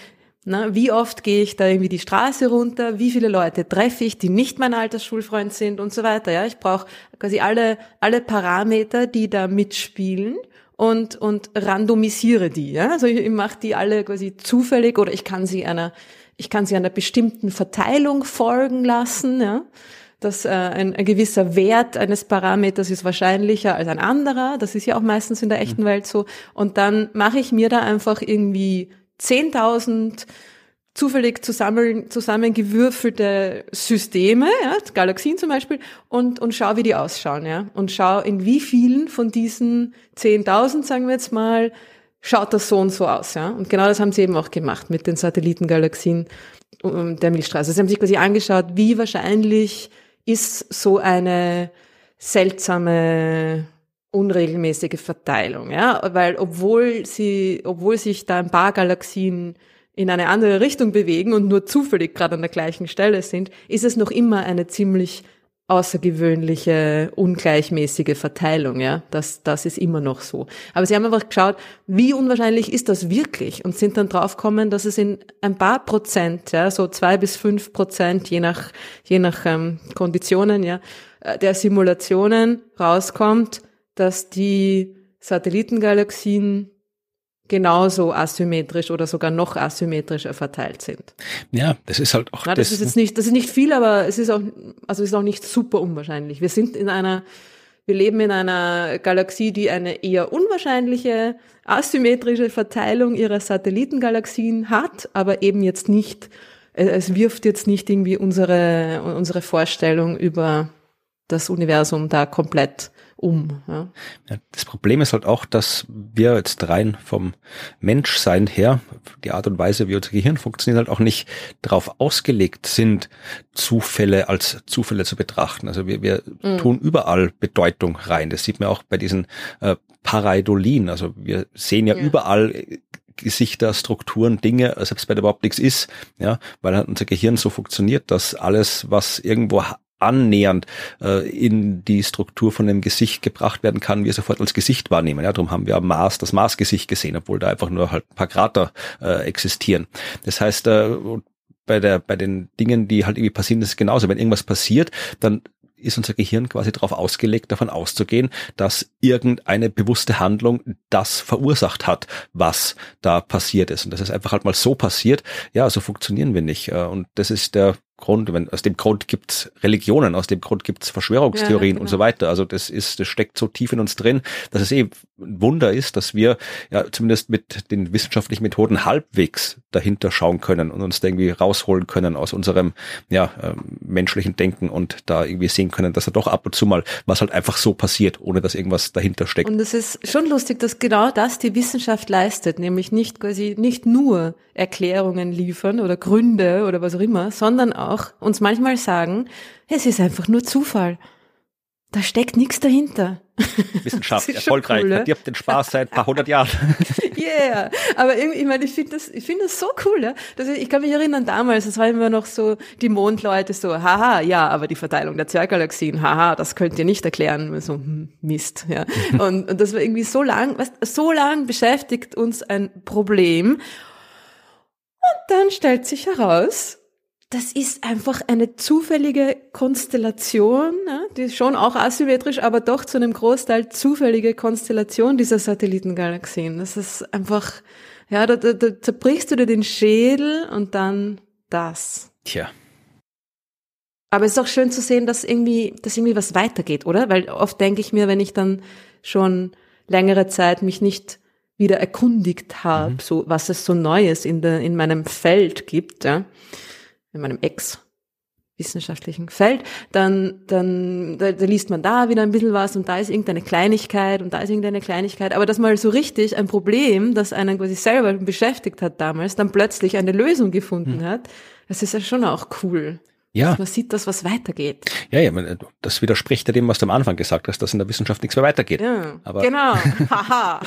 na, wie oft gehe ich da irgendwie die Straße runter? Wie viele Leute treffe ich, die nicht mein Altersschulfreund sind und so weiter? Ja, ich brauche quasi alle alle Parameter, die da mitspielen und und randomisiere die. Ja, also ich, ich mache die alle quasi zufällig oder ich kann sie einer ich kann sie einer bestimmten Verteilung folgen lassen. Ja dass äh, ein, ein gewisser Wert eines Parameters ist wahrscheinlicher als ein anderer. Das ist ja auch meistens in der echten mhm. Welt so. Und dann mache ich mir da einfach irgendwie 10.000 zufällig zusammen, zusammengewürfelte Systeme, ja, Galaxien zum Beispiel, und, und schau, wie die ausschauen, ja. Und schau, in wie vielen von diesen 10.000, sagen wir jetzt mal, schaut das so und so aus, ja. Und genau das haben sie eben auch gemacht mit den Satellitengalaxien der Milchstraße. Sie haben sich quasi angeschaut, wie wahrscheinlich ist so eine seltsame unregelmäßige Verteilung, ja, weil obwohl sie, obwohl sich da ein paar Galaxien in eine andere Richtung bewegen und nur zufällig gerade an der gleichen Stelle sind, ist es noch immer eine ziemlich außergewöhnliche, ungleichmäßige Verteilung, ja. Das, das ist immer noch so. Aber sie haben einfach geschaut, wie unwahrscheinlich ist das wirklich und sind dann draufgekommen, dass es in ein paar Prozent, ja, so zwei bis fünf Prozent, je nach, je nach ähm, Konditionen, ja, äh, der Simulationen rauskommt, dass die Satellitengalaxien genauso asymmetrisch oder sogar noch asymmetrischer verteilt sind. Ja, das ist halt auch. Ja, das, das, ist jetzt nicht, das ist nicht viel, aber es ist auch, also es ist auch nicht super unwahrscheinlich. Wir sind in einer, wir leben in einer Galaxie, die eine eher unwahrscheinliche asymmetrische Verteilung ihrer Satellitengalaxien hat, aber eben jetzt nicht, es wirft jetzt nicht irgendwie unsere, unsere Vorstellung über das Universum da komplett um. Ja. ja. das Problem ist halt auch, dass wir jetzt rein vom Menschsein her, die Art und Weise, wie unser Gehirn funktioniert, halt auch nicht darauf ausgelegt sind, Zufälle als Zufälle zu betrachten. Also wir, wir mhm. tun überall Bedeutung rein. Das sieht man auch bei diesen äh, Pareidolien. Also wir sehen ja, ja. überall Gesichter, Strukturen, Dinge, selbst bei der überhaupt nichts ist, ja, weil halt unser Gehirn so funktioniert, dass alles, was irgendwo annähernd äh, in die Struktur von einem Gesicht gebracht werden kann, wir sofort als Gesicht wahrnehmen. Ja, darum haben wir am Mars das Marsgesicht gesehen, obwohl da einfach nur halt ein paar Krater äh, existieren. Das heißt, äh, bei der bei den Dingen, die halt irgendwie passieren, ist es genauso. Wenn irgendwas passiert, dann ist unser Gehirn quasi darauf ausgelegt, davon auszugehen, dass irgendeine bewusste Handlung das verursacht hat, was da passiert ist. Und das ist einfach halt mal so passiert. Ja, so funktionieren wir nicht. Äh, und das ist der Grund, wenn, aus dem Grund gibt's Religionen, aus dem Grund gibt's Verschwörungstheorien ja, genau. und so weiter. Also das ist, das steckt so tief in uns drin, dass es eh ein Wunder ist, dass wir ja zumindest mit den wissenschaftlichen Methoden halbwegs dahinter schauen können und uns da irgendwie rausholen können aus unserem ja, äh, menschlichen Denken und da irgendwie sehen können, dass er doch ab und zu mal was halt einfach so passiert, ohne dass irgendwas dahinter steckt. Und es ist schon lustig, dass genau das die Wissenschaft leistet, nämlich nicht quasi nicht nur Erklärungen liefern oder Gründe oder was auch immer, sondern auch uns manchmal sagen, es ist einfach nur Zufall. Da steckt nichts dahinter. Wissenschaft, erfolgreich, cool, verdirbt den Spaß seit ein paar hundert Jahren. yeah, aber irgendwie, ich meine, ich finde das, ich finde das so cool, ja? dass ich, ich kann mich erinnern, damals, das war immer noch so, die Mondleute so, haha, ja, aber die Verteilung der Zwerggalaxien, haha, das könnt ihr nicht erklären, so, hm, Mist, ja. Und, und das war irgendwie so lang, weißt, so lang beschäftigt uns ein Problem. Und dann stellt sich heraus, das ist einfach eine zufällige Konstellation, ne? die ist schon auch asymmetrisch, aber doch zu einem Großteil zufällige Konstellation dieser Satellitengalaxien. Das ist einfach, ja, da, da, da zerbrichst du dir den Schädel und dann das. Tja. Aber es ist auch schön zu sehen, dass irgendwie, dass irgendwie was weitergeht, oder? Weil oft denke ich mir, wenn ich dann schon längere Zeit mich nicht wieder erkundigt habe, mhm. so was es so Neues in der in meinem Feld gibt, ja, in meinem Ex wissenschaftlichen Feld, dann, dann da, da liest man da wieder ein bisschen was und da ist irgendeine Kleinigkeit und da ist irgendeine Kleinigkeit. Aber dass mal so richtig ein Problem, das einen quasi selber beschäftigt hat damals, dann plötzlich eine Lösung gefunden hm. hat, das ist ja schon auch cool. Ja. man sieht, dass was weitergeht. Ja, ja, das widerspricht ja dem, was du am Anfang gesagt hast, dass in der Wissenschaft nichts mehr weitergeht. Ja, aber, genau. Haha.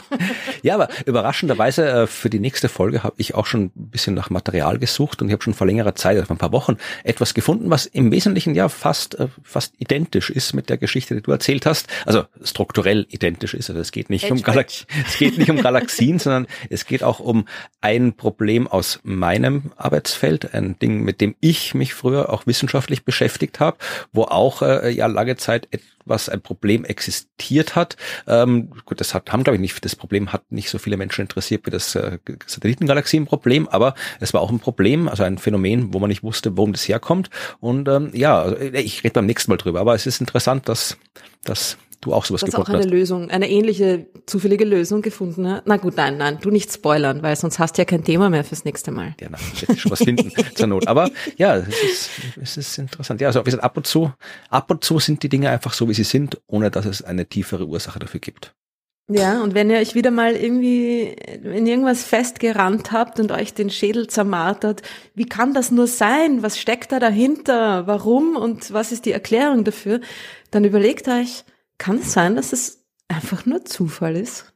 ja, aber überraschenderweise äh, für die nächste Folge habe ich auch schon ein bisschen nach Material gesucht und ich habe schon vor längerer Zeit, also vor ein paar Wochen, etwas gefunden, was im Wesentlichen ja fast, äh, fast identisch ist mit der Geschichte, die du erzählt hast. Also strukturell identisch ist. Also es geht nicht um es geht nicht um Galaxien, sondern es geht auch um ein Problem aus meinem Arbeitsfeld, ein Ding, mit dem ich mich früher auch wissenschaftlich beschäftigt habe, wo auch äh, ja lange Zeit etwas ein Problem existiert hat. Ähm, gut, das hat, haben glaube ich nicht, das Problem hat nicht so viele Menschen interessiert wie das äh, Satellitengalaxienproblem, aber es war auch ein Problem, also ein Phänomen, wo man nicht wusste, worum das herkommt. Und ähm, ja, also, ich rede beim nächsten Mal drüber, aber es ist interessant, dass, dass du auch sowas gefunden hast. auch eine Lösung, eine ähnliche zufällige Lösung gefunden hast. Na gut, nein, nein, du nicht spoilern, weil sonst hast du ja kein Thema mehr fürs nächste Mal. Ja, na, ich werde schon was finden zur Not. Aber ja, es ist, es ist interessant. Ja, also wie gesagt, ab und zu, ab und zu sind die Dinge einfach so, wie sie sind, ohne dass es eine tiefere Ursache dafür gibt. Ja, und wenn ihr euch wieder mal irgendwie in irgendwas festgerannt habt und euch den Schädel zermartert, wie kann das nur sein? Was steckt da dahinter? Warum? Und was ist die Erklärung dafür? Dann überlegt euch, kann es sein, dass es einfach nur Zufall ist?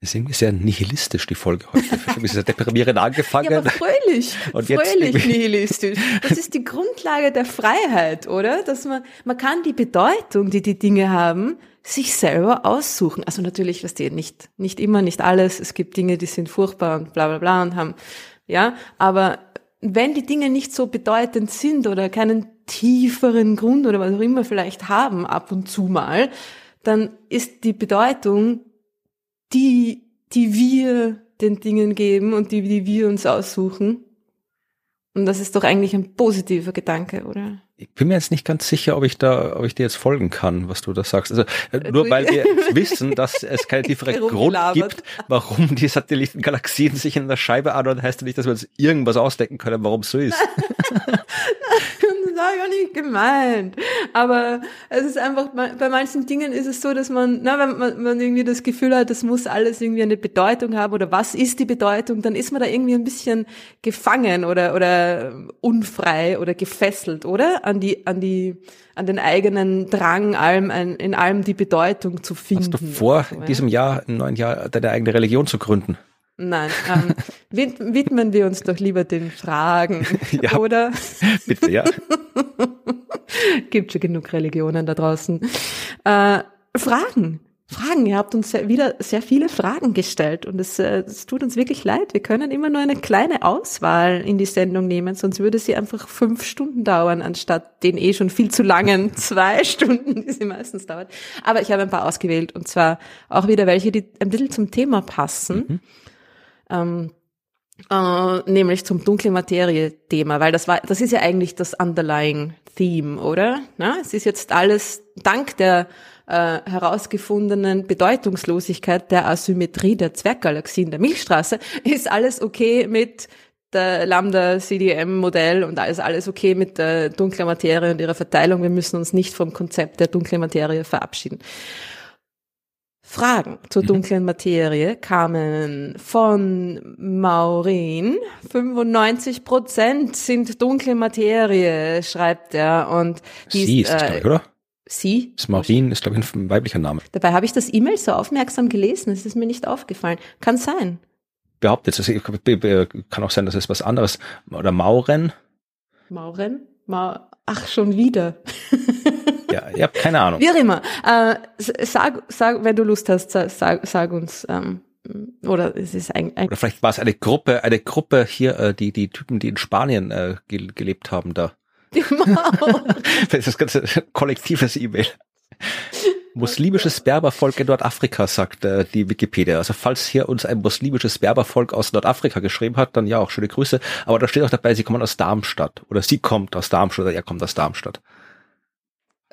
Das ist irgendwie sehr nihilistisch, die Folge heute. Ich ist sehr deprimierend angefangen. Ja, aber fröhlich. Und fröhlich jetzt nihilistisch. Das ist die Grundlage der Freiheit, oder? Dass man, man kann die Bedeutung, die die Dinge haben, sich selber aussuchen. Also natürlich, was die nicht, nicht immer, nicht alles. Es gibt Dinge, die sind furchtbar und bla, bla, bla und haben, ja. Aber wenn die Dinge nicht so bedeutend sind oder keinen tieferen Grund oder was auch immer vielleicht haben, ab und zu mal, dann ist die Bedeutung, die, die wir den Dingen geben und die, die wir uns aussuchen. Und das ist doch eigentlich ein positiver Gedanke, oder? ich bin mir jetzt nicht ganz sicher, ob ich da, ob ich dir jetzt folgen kann, was du da sagst. Also äh, nur weil wir wissen, dass es keinen tieferen Grund gibt, warum die Satellitengalaxien sich in der Scheibe anordnen, heißt ja nicht, dass wir uns irgendwas ausdenken können, warum es so ist. ich auch nicht gemeint. Aber es ist einfach, bei manchen Dingen ist es so, dass man, na, wenn man, man irgendwie das Gefühl hat, das muss alles irgendwie eine Bedeutung haben oder was ist die Bedeutung, dann ist man da irgendwie ein bisschen gefangen oder, oder unfrei oder gefesselt, oder? An die, an die, an den eigenen Drang, allem, in allem die Bedeutung zu finden. Hast du vor, so, ja? diesem Jahr, im neuen Jahr, deine eigene Religion zu gründen? Nein, ähm, widmen wir uns doch lieber den Fragen, ja, oder? Bitte, ja. Gibt schon genug Religionen da draußen. Äh, Fragen. Fragen. Ihr habt uns wieder sehr viele Fragen gestellt und es, äh, es tut uns wirklich leid. Wir können immer nur eine kleine Auswahl in die Sendung nehmen, sonst würde sie einfach fünf Stunden dauern, anstatt den eh schon viel zu langen zwei Stunden, die sie meistens dauert. Aber ich habe ein paar ausgewählt und zwar auch wieder welche, die ein bisschen zum Thema passen. Mhm. Ähm, äh, nämlich zum dunkle Materie-Thema, weil das war, das ist ja eigentlich das underlying Theme, oder? Na, es ist jetzt alles dank der äh, herausgefundenen Bedeutungslosigkeit der Asymmetrie der Zwerggalaxien der Milchstraße ist alles okay mit der Lambda-CDM-Modell und alles, alles okay mit der dunklen Materie und ihrer Verteilung. Wir müssen uns nicht vom Konzept der dunklen Materie verabschieden. Fragen zur mhm. dunklen Materie kamen von Maureen. 95 Prozent sind dunkle Materie, schreibt er. Und die Sie ist, ist äh, oder? Sie? Smarin ist, glaube ich, ein weiblicher Name. Dabei habe ich das E-Mail so aufmerksam gelesen, es ist mir nicht aufgefallen. Kann sein. Behauptet es. Also, kann auch sein, dass es was anderes. Oder Mauren? Mauren? Ma Ach, schon wieder. ja, ich habe keine Ahnung. Wie auch immer. Äh, sag, sag, wenn du Lust hast, sag, sag uns. Ähm, oder es ist ein, ein Oder vielleicht war es eine Gruppe, eine Gruppe hier, äh, die die Typen, die in Spanien äh, gelebt haben da. Das ist das ganze kollektives E-Mail. Muslimisches Berbervolk in Nordafrika, sagt äh, die Wikipedia. Also falls hier uns ein muslimisches Berbervolk aus Nordafrika geschrieben hat, dann ja auch schöne Grüße. Aber da steht auch dabei, sie kommen aus Darmstadt. Oder sie kommt aus Darmstadt oder er kommt aus Darmstadt.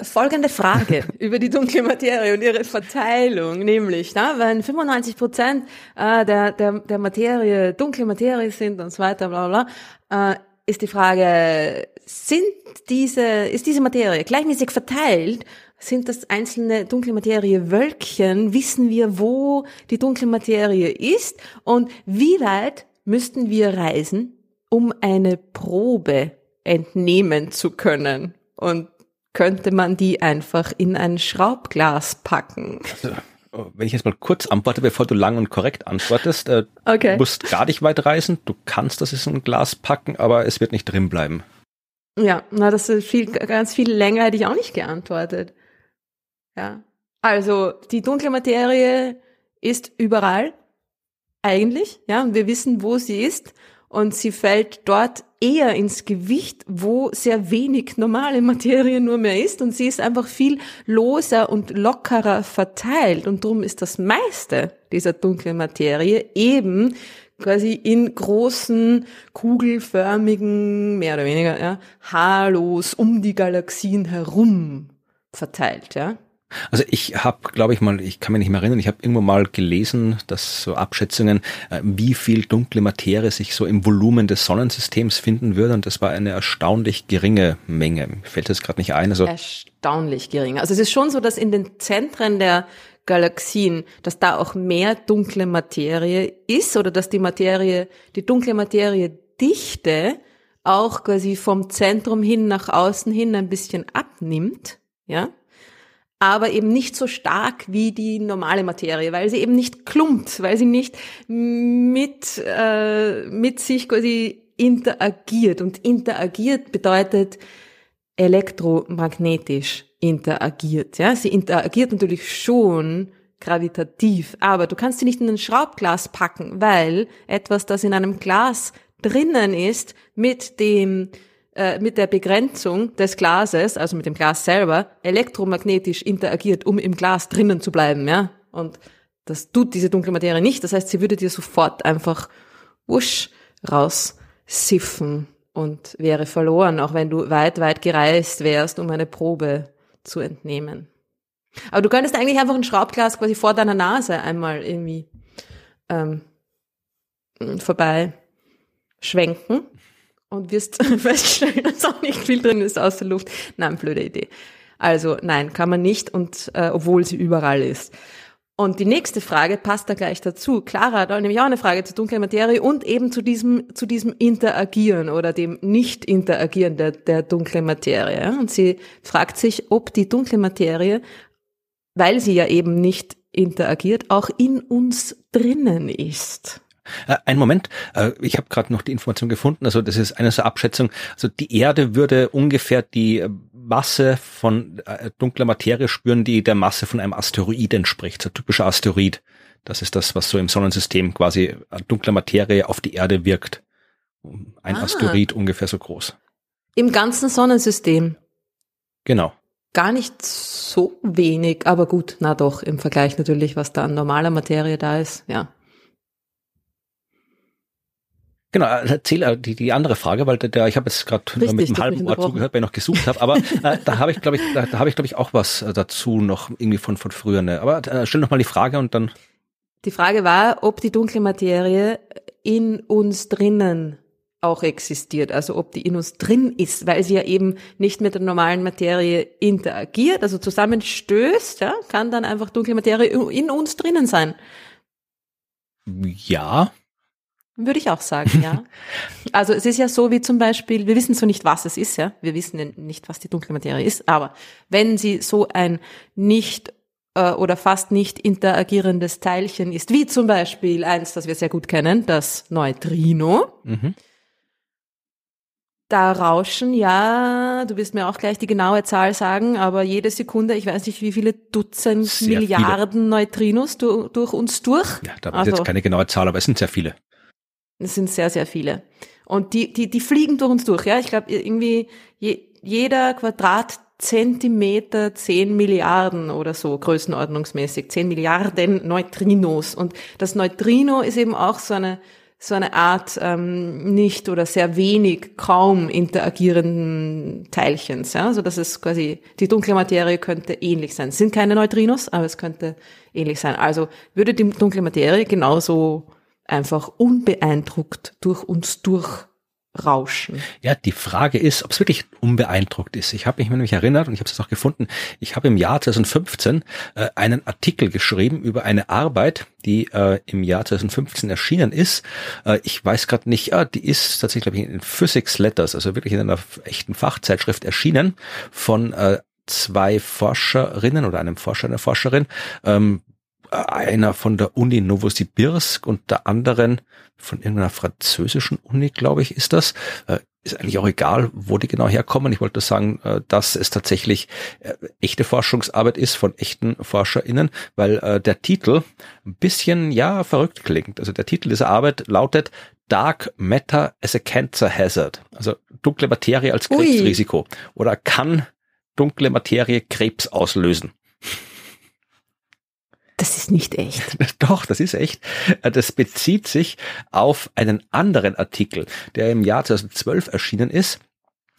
Folgende Frage über die dunkle Materie und ihre Verteilung, nämlich, na, wenn 95 Prozent äh, der, der, der Materie dunkle Materie sind und so weiter, bla bla, bla äh, ist die Frage, sind diese, ist diese Materie gleichmäßig verteilt? Sind das einzelne dunkle Materie Wölkchen? Wissen wir, wo die dunkle Materie ist? Und wie weit müssten wir reisen, um eine Probe entnehmen zu können? Und könnte man die einfach in ein Schraubglas packen? Also wenn ich jetzt mal kurz antworte, bevor du lang und korrekt antwortest, äh, okay. du musst gar nicht weit reisen, du kannst das in ein Glas packen, aber es wird nicht drin bleiben. Ja, na, das ist viel, ganz viel länger hätte ich auch nicht geantwortet. Ja. Also, die dunkle Materie ist überall. Eigentlich, ja, und wir wissen, wo sie ist. Und sie fällt dort eher ins Gewicht, wo sehr wenig normale Materie nur mehr ist und sie ist einfach viel loser und lockerer verteilt und darum ist das meiste dieser dunklen Materie eben quasi in großen, kugelförmigen, mehr oder weniger, ja, Halos um die Galaxien herum verteilt, ja. Also ich habe, glaube ich mal, ich kann mich nicht mehr erinnern, ich habe irgendwo mal gelesen, dass so Abschätzungen, äh, wie viel dunkle Materie sich so im Volumen des Sonnensystems finden würde und das war eine erstaunlich geringe Menge. Mir fällt das gerade nicht ein. Also erstaunlich gering. Also es ist schon so, dass in den Zentren der Galaxien, dass da auch mehr dunkle Materie ist oder dass die Materie, die dunkle Materie Dichte auch quasi vom Zentrum hin nach außen hin ein bisschen abnimmt, ja aber eben nicht so stark wie die normale Materie, weil sie eben nicht klumpt, weil sie nicht mit, äh, mit sich quasi interagiert. Und interagiert bedeutet elektromagnetisch interagiert. Ja, sie interagiert natürlich schon gravitativ, aber du kannst sie nicht in ein Schraubglas packen, weil etwas, das in einem Glas drinnen ist, mit dem äh, mit der Begrenzung des Glases, also mit dem Glas selber, elektromagnetisch interagiert, um im Glas drinnen zu bleiben, ja. Und das tut diese dunkle Materie nicht. Das heißt, sie würde dir sofort einfach wusch raussiffen und wäre verloren, auch wenn du weit, weit gereist wärst, um eine Probe zu entnehmen. Aber du könntest eigentlich einfach ein Schraubglas quasi vor deiner Nase einmal irgendwie ähm, vorbei schwenken und wirst feststellen, dass auch nicht viel drin ist außer Luft. Nein, blöde Idee. Also nein, kann man nicht und äh, obwohl sie überall ist. Und die nächste Frage passt da gleich dazu. Clara hat nämlich auch eine Frage zur dunklen Materie und eben zu diesem, zu diesem Interagieren oder dem Nicht-Interagieren der, der dunklen Materie. Und sie fragt sich, ob die dunkle Materie, weil sie ja eben nicht interagiert, auch in uns drinnen ist. Äh, ein Moment, äh, ich habe gerade noch die Information gefunden, also das ist eine so Abschätzung, also die Erde würde ungefähr die äh, Masse von äh, dunkler Materie spüren, die der Masse von einem Asteroid entspricht, so typischer Asteroid. Das ist das, was so im Sonnensystem quasi dunkler Materie auf die Erde wirkt. Ein ah. Asteroid ungefähr so groß. Im ganzen Sonnensystem. Genau. Gar nicht so wenig, aber gut, na doch, im Vergleich natürlich, was da an normaler Materie da ist, ja. Genau, erzähl äh, die, die andere Frage, weil der, ich habe jetzt gerade mit einem halben Ohr zugehört, weil ich noch gesucht habe, aber äh, da habe ich, glaube ich, da, da habe ich, glaube ich, auch was äh, dazu noch irgendwie von, von früher. Ne? Aber äh, stell noch mal die Frage und dann. Die Frage war, ob die dunkle Materie in uns drinnen auch existiert, also ob die in uns drin ist, weil sie ja eben nicht mit der normalen Materie interagiert, also zusammenstößt, ja, kann dann einfach dunkle Materie in uns drinnen sein. Ja, würde ich auch sagen, ja. Also es ist ja so wie zum Beispiel, wir wissen so nicht, was es ist, ja. Wir wissen nicht, was die dunkle Materie ist, aber wenn sie so ein nicht äh, oder fast nicht interagierendes Teilchen ist, wie zum Beispiel eins, das wir sehr gut kennen, das Neutrino, mhm. da rauschen ja, du wirst mir auch gleich die genaue Zahl sagen, aber jede Sekunde, ich weiß nicht, wie viele Dutzend sehr Milliarden viele. Neutrinos du, durch uns durch. Ja, da also, jetzt keine genaue Zahl, aber es sind sehr viele. Es sind sehr, sehr viele. Und die, die, die fliegen durch uns durch, ja. Ich glaube, irgendwie je, jeder Quadratzentimeter zehn Milliarden oder so, größenordnungsmäßig, zehn Milliarden Neutrinos. Und das Neutrino ist eben auch so eine, so eine Art ähm, nicht oder sehr wenig, kaum interagierenden Teilchens. Ja? Also das ist quasi, die dunkle Materie könnte ähnlich sein. Es sind keine Neutrinos, aber es könnte ähnlich sein. Also würde die dunkle Materie genauso einfach unbeeindruckt durch uns durchrauschen. Ja, die Frage ist, ob es wirklich unbeeindruckt ist. Ich habe mich nämlich erinnert und ich habe es auch gefunden. Ich habe im Jahr 2015 äh, einen Artikel geschrieben über eine Arbeit, die äh, im Jahr 2015 erschienen ist. Äh, ich weiß gerade nicht, äh, die ist tatsächlich glaube ich in Physics Letters, also wirklich in einer echten Fachzeitschrift erschienen von äh, zwei Forscherinnen oder einem Forscher, einer Forscherin, ähm, einer von der Uni Novosibirsk und der anderen von irgendeiner französischen Uni, glaube ich, ist das. Äh, ist eigentlich auch egal, wo die genau herkommen. Ich wollte sagen, äh, dass es tatsächlich äh, echte Forschungsarbeit ist von echten ForscherInnen, weil der Titel ein bisschen, ja, verrückt klingt. Also der Titel dieser Arbeit lautet Dark Matter as a Cancer Hazard. Also dunkle Materie als Krebsrisiko. Ui. Oder kann dunkle Materie Krebs auslösen? Das ist nicht echt. Doch, das ist echt. Das bezieht sich auf einen anderen Artikel, der im Jahr 2012 erschienen ist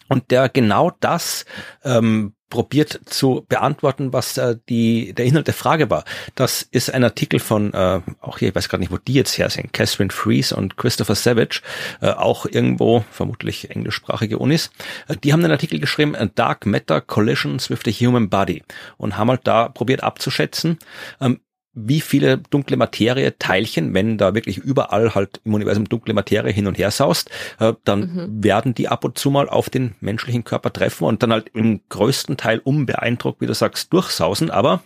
und der genau das ähm, probiert zu beantworten, was äh, die der Inhalt der Frage war. Das ist ein Artikel von äh, auch hier, ich weiß gerade nicht, wo die jetzt her sind, Catherine Fries und Christopher Savage, äh, auch irgendwo vermutlich englischsprachige Unis. Äh, die haben einen Artikel geschrieben, Dark Matter Collisions with the Human Body und haben halt da probiert abzuschätzen, ähm, wie viele dunkle Materie Teilchen, wenn da wirklich überall halt im Universum dunkle Materie hin und her saust, äh, dann mhm. werden die ab und zu mal auf den menschlichen Körper treffen und dann halt im größten Teil unbeeindruckt, wie du sagst, durchsausen, aber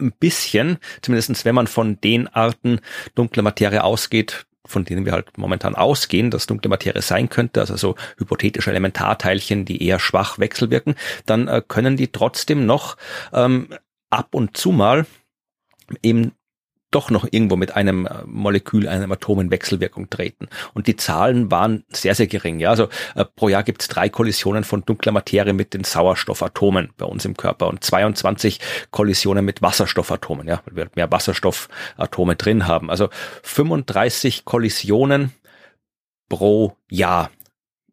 ein bisschen, zumindestens wenn man von den Arten dunkler Materie ausgeht, von denen wir halt momentan ausgehen, dass dunkle Materie sein könnte, also so hypothetische Elementarteilchen, die eher schwach wechselwirken, dann äh, können die trotzdem noch ähm, ab und zu mal eben doch noch irgendwo mit einem äh, Molekül, einem Atom in Wechselwirkung treten. Und die Zahlen waren sehr, sehr gering. Ja, also äh, pro Jahr gibt es drei Kollisionen von dunkler Materie mit den Sauerstoffatomen bei uns im Körper und 22 Kollisionen mit Wasserstoffatomen, ja, weil wir mehr Wasserstoffatome drin haben. Also 35 Kollisionen pro Jahr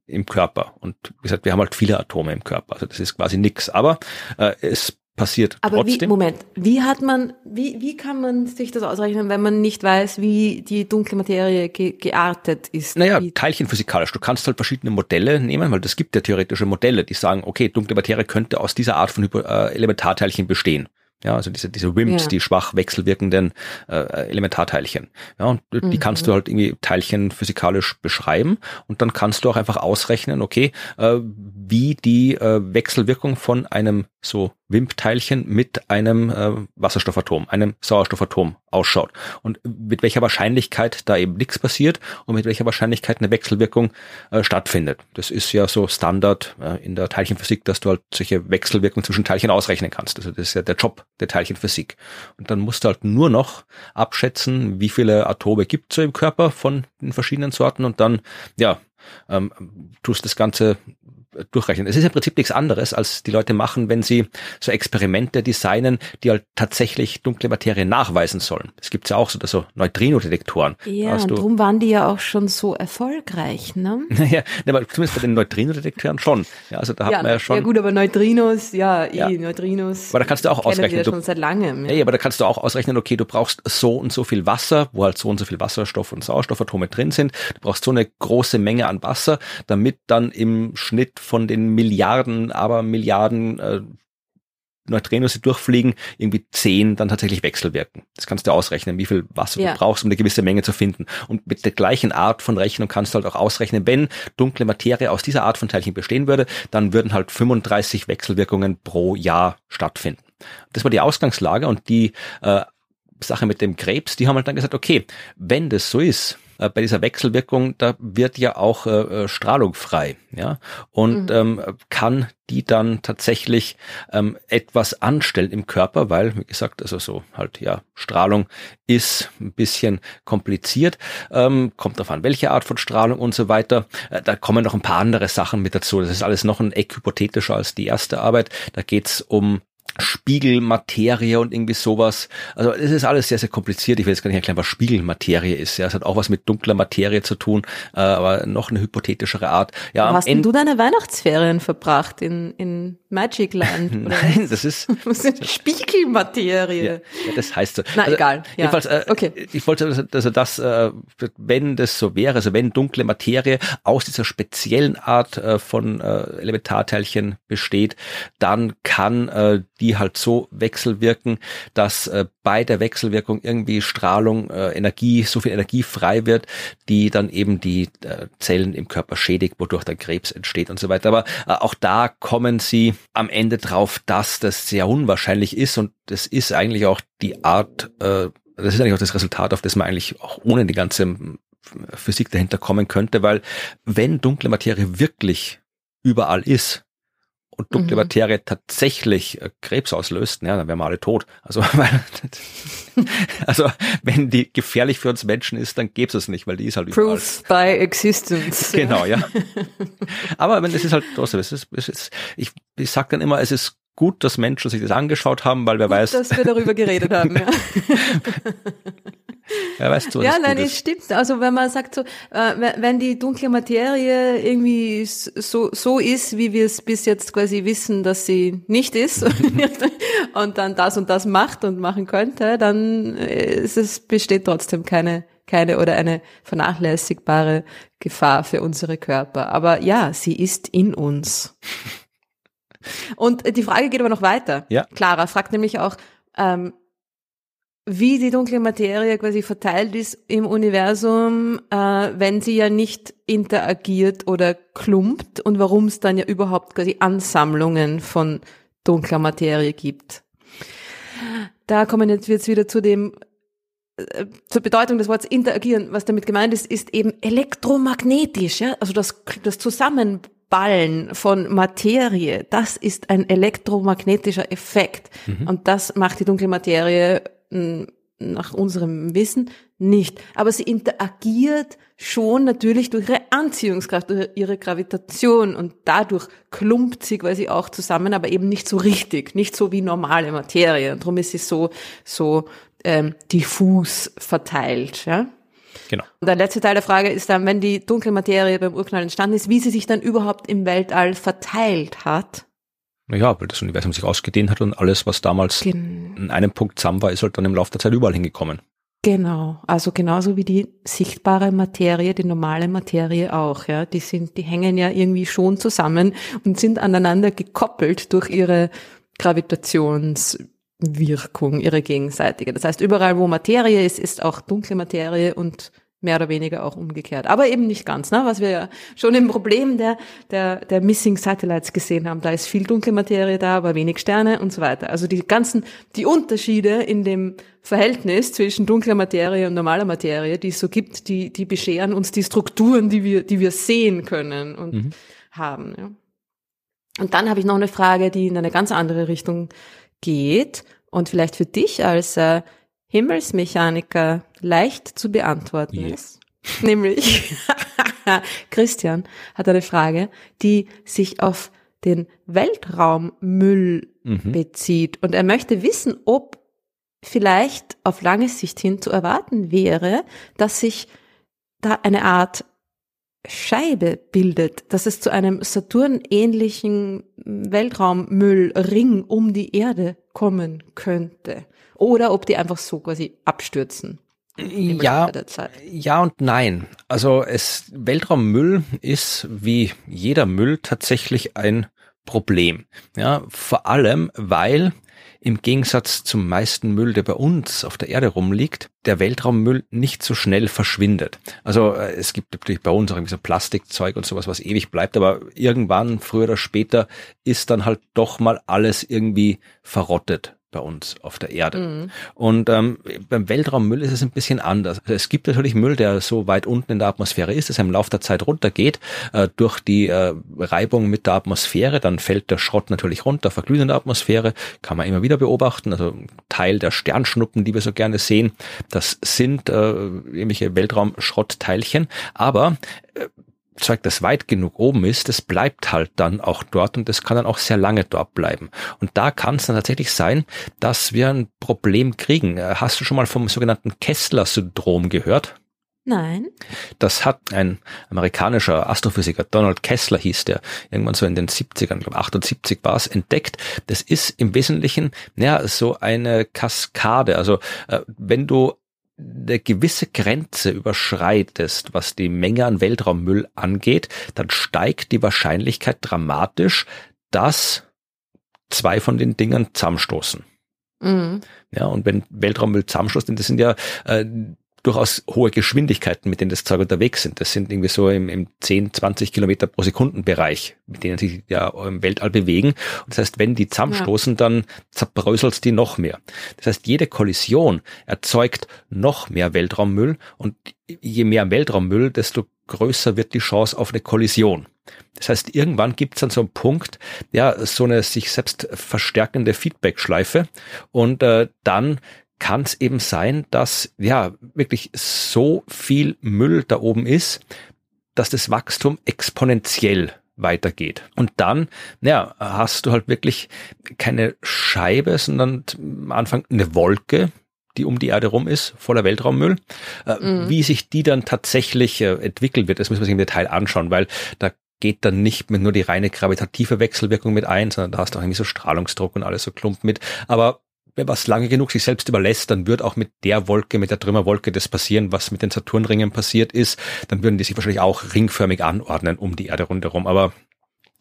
im Körper. Und wie gesagt, wir haben halt viele Atome im Körper. Also das ist quasi nix. Aber äh, es passiert Aber trotzdem. Wie, Moment, wie hat man, wie, wie kann man sich das ausrechnen, wenn man nicht weiß, wie die dunkle Materie ge geartet ist? Naja, teilchenphysikalisch. Du kannst halt verschiedene Modelle nehmen, weil das gibt ja theoretische Modelle, die sagen, okay, dunkle Materie könnte aus dieser Art von Hypo äh, Elementarteilchen bestehen. Ja, also diese, diese WIMPs, ja. die schwach wechselwirkenden äh, Elementarteilchen. Ja, und mhm. die kannst du halt irgendwie Teilchen physikalisch beschreiben und dann kannst du auch einfach ausrechnen, okay, äh, wie die äh, Wechselwirkung von einem so WIMP-Teilchen mit einem äh, Wasserstoffatom, einem Sauerstoffatom ausschaut und mit welcher Wahrscheinlichkeit da eben nichts passiert und mit welcher Wahrscheinlichkeit eine Wechselwirkung äh, stattfindet. Das ist ja so Standard äh, in der Teilchenphysik, dass du halt solche Wechselwirkungen zwischen Teilchen ausrechnen kannst. Also das ist ja der Job der Teilchenphysik. Und dann musst du halt nur noch abschätzen, wie viele Atome gibt es so im Körper von den verschiedenen Sorten und dann, ja, ähm, tust das Ganze durchrechnen. Es ist im Prinzip nichts anderes, als die Leute machen, wenn sie so Experimente designen, die halt tatsächlich dunkle Materie nachweisen sollen. Es gibt ja auch so, so Neutrino-Detektoren. Ja, und darum waren die ja auch schon so erfolgreich, ne? Naja, aber zumindest bei den Neutrino-Detektoren schon. Ja, also da hat ja, man ja schon. Ja gut, aber Neutrinos, ja, eh, ja. Neutrinos. Aber da kannst du auch ausrechnen. Wir schon seit langem. Ja. ja, aber da kannst du auch ausrechnen, okay, du brauchst so und so viel Wasser, wo halt so und so viel Wasserstoff und Sauerstoffatome drin sind. Du brauchst so eine große Menge an Wasser, damit dann im Schnitt von den Milliarden, aber Milliarden äh, Neutrinos, die durchfliegen, irgendwie zehn dann tatsächlich wechselwirken. Das kannst du ausrechnen, wie viel Wasser ja. du brauchst, um eine gewisse Menge zu finden. Und mit der gleichen Art von Rechnung kannst du halt auch ausrechnen, wenn dunkle Materie aus dieser Art von Teilchen bestehen würde, dann würden halt 35 Wechselwirkungen pro Jahr stattfinden. Das war die Ausgangslage und die äh, Sache mit dem Krebs, die haben halt dann gesagt, okay, wenn das so ist, äh, bei dieser Wechselwirkung, da wird ja auch äh, äh, Strahlung frei, ja, und mhm. ähm, kann die dann tatsächlich ähm, etwas anstellen im Körper, weil, wie gesagt, also so halt, ja, Strahlung ist ein bisschen kompliziert, ähm, kommt darauf an, welche Art von Strahlung und so weiter. Äh, da kommen noch ein paar andere Sachen mit dazu. Das ist alles noch ein Eck hypothetischer als die erste Arbeit. Da geht's um Spiegelmaterie und irgendwie sowas. Also es ist alles sehr, sehr kompliziert. Ich will jetzt gar nicht erklären, was Spiegelmaterie ist. Ja, es hat auch was mit dunkler Materie zu tun, äh, aber noch eine hypothetischere Art. Ja, Wo hast denn du deine Weihnachtsferien verbracht in, in Magic Land? Nein, das ist, was ist Spiegelmaterie. Ja, ja, das heißt so. Na also, egal. Ja. Jedenfalls, äh, okay. ich wollte also, also das, äh, wenn das so wäre, also wenn dunkle Materie aus dieser speziellen Art äh, von äh, Elementarteilchen besteht, dann kann äh, die halt so wechselwirken, dass äh, bei der Wechselwirkung irgendwie Strahlung, äh, Energie, so viel Energie frei wird, die dann eben die äh, Zellen im Körper schädigt, wodurch der Krebs entsteht und so weiter. Aber äh, auch da kommen sie am Ende drauf, dass das sehr unwahrscheinlich ist und das ist eigentlich auch die Art, äh, das ist eigentlich auch das Resultat, auf das man eigentlich auch ohne die ganze hm, Physik dahinter kommen könnte, weil wenn dunkle Materie wirklich überall ist, und dunkle mhm. Materie tatsächlich äh, Krebs auslöst, ja, dann wären wir alle tot. Also, weil, also wenn die gefährlich für uns Menschen ist, dann gäbe es es nicht, weil die ist halt überall. Proof by existence. Genau, ja. Aber wenn das ist halt trotzdem, es ist, es ist, ich, ich sag dann immer, es ist gut, dass Menschen sich das angeschaut haben, weil wer gut, weiß. Dass wir darüber geredet haben, ja. Ja, weißt du, ja, nein, es stimmt. Also wenn man sagt so, äh, wenn die dunkle Materie irgendwie so so ist, wie wir es bis jetzt quasi wissen, dass sie nicht ist und dann das und das macht und machen könnte, dann ist es besteht trotzdem keine keine oder eine vernachlässigbare Gefahr für unsere Körper. Aber ja, sie ist in uns. Und die Frage geht aber noch weiter. Ja. Clara fragt nämlich auch, ähm, wie die dunkle Materie quasi verteilt ist im Universum, äh, wenn sie ja nicht interagiert oder klumpt und warum es dann ja überhaupt quasi Ansammlungen von dunkler Materie gibt. Da kommen jetzt jetzt wieder zu dem äh, zur Bedeutung des Wortes interagieren, was damit gemeint ist, ist eben elektromagnetisch, ja, also das, das Zusammenballen von Materie, das ist ein elektromagnetischer Effekt. Mhm. Und das macht die dunkle Materie nach unserem Wissen nicht. Aber sie interagiert schon natürlich durch ihre Anziehungskraft, durch ihre Gravitation und dadurch klumpt sie quasi auch zusammen, aber eben nicht so richtig, nicht so wie normale Materie. Und darum ist sie so, so ähm, diffus verteilt. Ja? Genau. Und der letzte Teil der Frage ist dann, wenn die dunkle Materie beim Urknall entstanden ist, wie sie sich dann überhaupt im Weltall verteilt hat. Naja, weil das Universum sich ausgedehnt hat und alles, was damals Gen in einem Punkt zusammen war, ist halt dann im Laufe der Zeit überall hingekommen. Genau, also genauso wie die sichtbare Materie, die normale Materie auch, ja. Die sind, die hängen ja irgendwie schon zusammen und sind aneinander gekoppelt durch ihre Gravitationswirkung, ihre gegenseitige. Das heißt, überall wo Materie ist, ist auch dunkle Materie und mehr oder weniger auch umgekehrt. Aber eben nicht ganz, ne? was wir ja schon im Problem der, der, der Missing Satellites gesehen haben. Da ist viel dunkle Materie da, aber wenig Sterne und so weiter. Also die ganzen, die Unterschiede in dem Verhältnis zwischen dunkler Materie und normaler Materie, die es so gibt, die, die bescheren uns die Strukturen, die wir, die wir sehen können und mhm. haben. Ja. Und dann habe ich noch eine Frage, die in eine ganz andere Richtung geht und vielleicht für dich als äh, Himmelsmechaniker leicht zu beantworten yeah. ist. Nämlich, Christian hat eine Frage, die sich auf den Weltraummüll mhm. bezieht. Und er möchte wissen, ob vielleicht auf lange Sicht hin zu erwarten wäre, dass sich da eine Art Scheibe bildet, dass es zu einem Saturn-ähnlichen Weltraummüllring um die Erde kommen könnte. Oder ob die einfach so quasi abstürzen. Ja, ja und nein. Also es, Weltraummüll ist wie jeder Müll tatsächlich ein Problem. Ja, vor allem, weil im Gegensatz zum meisten Müll, der bei uns auf der Erde rumliegt, der Weltraummüll nicht so schnell verschwindet. Also äh, es gibt natürlich bei uns auch irgendwie so Plastikzeug und sowas, was ewig bleibt, aber irgendwann, früher oder später, ist dann halt doch mal alles irgendwie verrottet bei uns auf der Erde. Mhm. Und ähm, beim Weltraummüll ist es ein bisschen anders. Also es gibt natürlich Müll, der so weit unten in der Atmosphäre ist, dass er im Laufe der Zeit runtergeht. Äh, durch die äh, Reibung mit der Atmosphäre, dann fällt der Schrott natürlich runter, verglüht in der Atmosphäre, kann man immer wieder beobachten. Also Teil der Sternschnuppen, die wir so gerne sehen, das sind äh, irgendwelche Weltraumschrottteilchen. Aber äh, Zeug, das weit genug oben ist, das bleibt halt dann auch dort und das kann dann auch sehr lange dort bleiben. Und da kann es dann tatsächlich sein, dass wir ein Problem kriegen. Äh, hast du schon mal vom sogenannten Kessler-Syndrom gehört? Nein. Das hat ein amerikanischer Astrophysiker, Donald Kessler hieß der, irgendwann so in den 70ern, glaube 78 war es, entdeckt. Das ist im Wesentlichen, ja, so eine Kaskade. Also, äh, wenn du eine gewisse Grenze überschreitest, was die Menge an Weltraummüll angeht, dann steigt die Wahrscheinlichkeit dramatisch, dass zwei von den Dingern zusammenstoßen. Mhm. Ja, und wenn Weltraummüll zusammenstoßt, das sind ja äh, durchaus hohe Geschwindigkeiten, mit denen das Zeug unterwegs sind. Das sind irgendwie so im, im 10, 20 Kilometer pro Sekunden Bereich, mit denen sich ja im Weltall bewegen. Und das heißt, wenn die zusammenstoßen, ja. dann zerbröselt die noch mehr. Das heißt, jede Kollision erzeugt noch mehr Weltraummüll und je mehr Weltraummüll, desto größer wird die Chance auf eine Kollision. Das heißt, irgendwann gibt es dann so einen Punkt, ja, so eine sich selbst verstärkende Feedback-Schleife und äh, dann kann es eben sein, dass ja wirklich so viel Müll da oben ist, dass das Wachstum exponentiell weitergeht. Und dann, ja, hast du halt wirklich keine Scheibe, sondern am Anfang eine Wolke, die um die Erde rum ist, voller Weltraummüll. Äh, mhm. Wie sich die dann tatsächlich äh, entwickeln wird, das müssen wir sich im Detail anschauen, weil da geht dann nicht mehr nur die reine gravitative Wechselwirkung mit ein, sondern da hast du auch irgendwie so Strahlungsdruck und alles so klumpt mit. Aber wenn was lange genug sich selbst überlässt, dann wird auch mit der Wolke, mit der Trümmerwolke das passieren, was mit den Saturnringen passiert ist. Dann würden die sich wahrscheinlich auch ringförmig anordnen um die Erde rundherum. Aber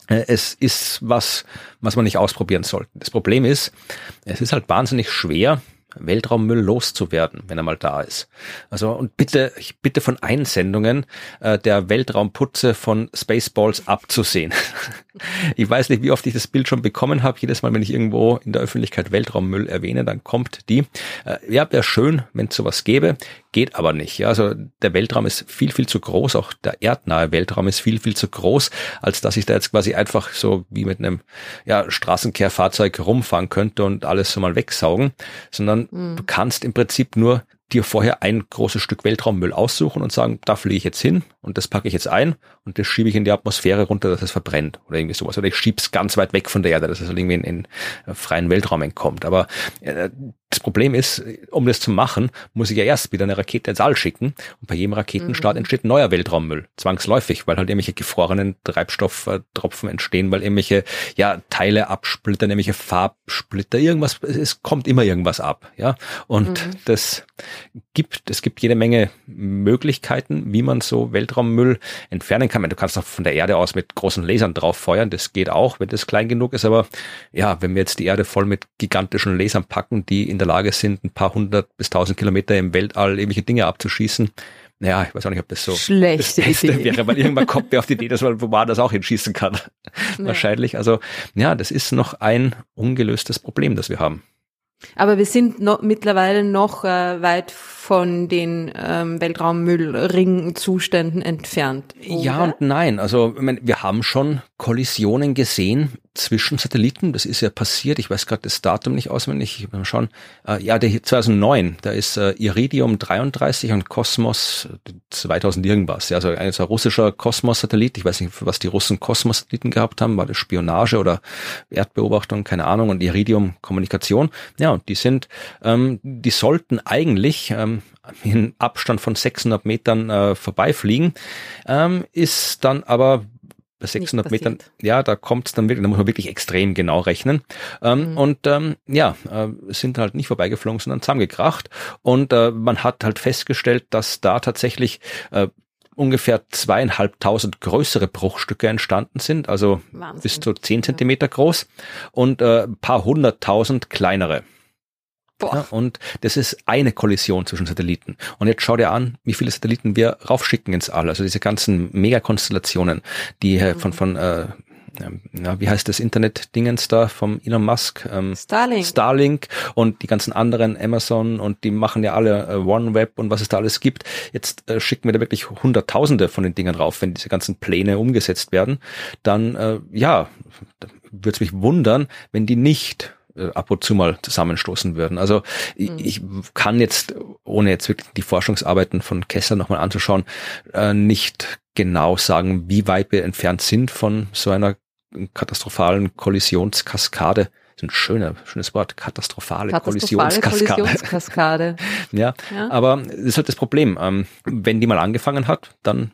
äh, es ist was, was man nicht ausprobieren sollte. Das Problem ist, es ist halt wahnsinnig schwer, Weltraummüll loszuwerden, wenn er mal da ist. Also und bitte, ich bitte von Einsendungen äh, der Weltraumputze von Spaceballs abzusehen. ich weiß nicht, wie oft ich das Bild schon bekommen habe. Jedes Mal, wenn ich irgendwo in der Öffentlichkeit Weltraummüll erwähne, dann kommt die. Äh, ja, wäre schön, wenn es sowas gäbe, geht aber nicht. Ja, also der Weltraum ist viel, viel zu groß. Auch der erdnahe Weltraum ist viel, viel zu groß, als dass ich da jetzt quasi einfach so wie mit einem ja, Straßenkehrfahrzeug rumfahren könnte und alles so mal wegsaugen, sondern mhm. du kannst im Prinzip nur dir vorher ein großes Stück Weltraummüll aussuchen und sagen, da fliege ich jetzt hin und das packe ich jetzt ein und das schiebe ich in die Atmosphäre runter, dass es verbrennt oder irgendwie sowas. Oder ich schiebe es ganz weit weg von der Erde, dass es irgendwie in, in freien Weltraum entkommt. Aber äh, das Problem ist, um das zu machen, muss ich ja erst wieder eine Rakete ins All schicken und bei jedem Raketenstart mhm. entsteht neuer Weltraummüll, zwangsläufig, weil halt irgendwelche gefrorenen Treibstofftropfen entstehen, weil irgendwelche ja Teile absplittern, irgendwelche Farbsplitter, irgendwas, es kommt immer irgendwas ab, ja. Und mhm. das gibt, es gibt jede Menge Möglichkeiten, wie man so Weltraummüll entfernen kann. Du kannst auch von der Erde aus mit großen Lasern drauf feuern, das geht auch, wenn das klein genug ist, aber ja, wenn wir jetzt die Erde voll mit gigantischen Lasern packen, die in der Lage sind, ein paar hundert bis tausend Kilometer im Weltall irgendwelche Dinge abzuschießen, Naja, ich weiß auch nicht, ob das so Schlechte das Beste Idee. wäre, weil irgendwann kommt mir auf die Idee, dass man das auch hinschießen kann. Ja. Wahrscheinlich. Also ja, das ist noch ein ungelöstes Problem, das wir haben. Aber wir sind noch, mittlerweile noch äh, weit von den ähm, Weltraummüllring-Zuständen entfernt. Oder? Ja und nein. Also meine, wir haben schon Kollisionen gesehen zwischen Satelliten. Das ist ja passiert. Ich weiß gerade das Datum nicht auswendig. Ich schauen. Äh, ja, der hier 2009. Da ist äh, Iridium 33 und Kosmos 2000 irgendwas. Ja, also ein, so ein russischer Kosmos-Satellit. Ich weiß nicht, was die Russen Kosmos-Satelliten gehabt haben. War das Spionage oder Erdbeobachtung? Keine Ahnung. Und Iridium Kommunikation. Ja, und die sind, ähm, die sollten eigentlich ähm, in Abstand von 600 Metern äh, vorbeifliegen, ähm, ist dann aber bei 600 Metern, ja, da kommt es dann wirklich, da muss man wirklich extrem genau rechnen. Ähm, mhm. Und ähm, ja, äh, sind halt nicht vorbeigeflogen, sondern zusammengekracht. Und äh, man hat halt festgestellt, dass da tatsächlich äh, ungefähr zweieinhalbtausend größere Bruchstücke entstanden sind, also Wahnsinn. bis zu zehn Zentimeter groß und äh, paar hunderttausend kleinere. Ja, und das ist eine Kollision zwischen Satelliten. Und jetzt schau dir an, wie viele Satelliten wir raufschicken ins All. Also diese ganzen Megakonstellationen, die mhm. von, von äh, ja, wie heißt das Internet-Dingens da vom Elon Musk? Ähm, Starlink. Starlink und die ganzen anderen Amazon und die machen ja alle äh, OneWeb und was es da alles gibt. Jetzt äh, schicken wir da wirklich Hunderttausende von den Dingern rauf, wenn diese ganzen Pläne umgesetzt werden. Dann, äh, ja, würde es mich wundern, wenn die nicht äh, ab und zu mal zusammenstoßen würden. Also mhm. ich kann jetzt, ohne jetzt wirklich die Forschungsarbeiten von Kessler nochmal anzuschauen, äh, nicht genau sagen, wie weit wir entfernt sind von so einer katastrophalen Kollisionskaskade. Das ist ein schöner, schönes Wort, katastrophale, katastrophale Kollisionskaskade. Kollisionskaskade. ja, ja, aber das ist halt das Problem. Ähm, wenn die mal angefangen hat, dann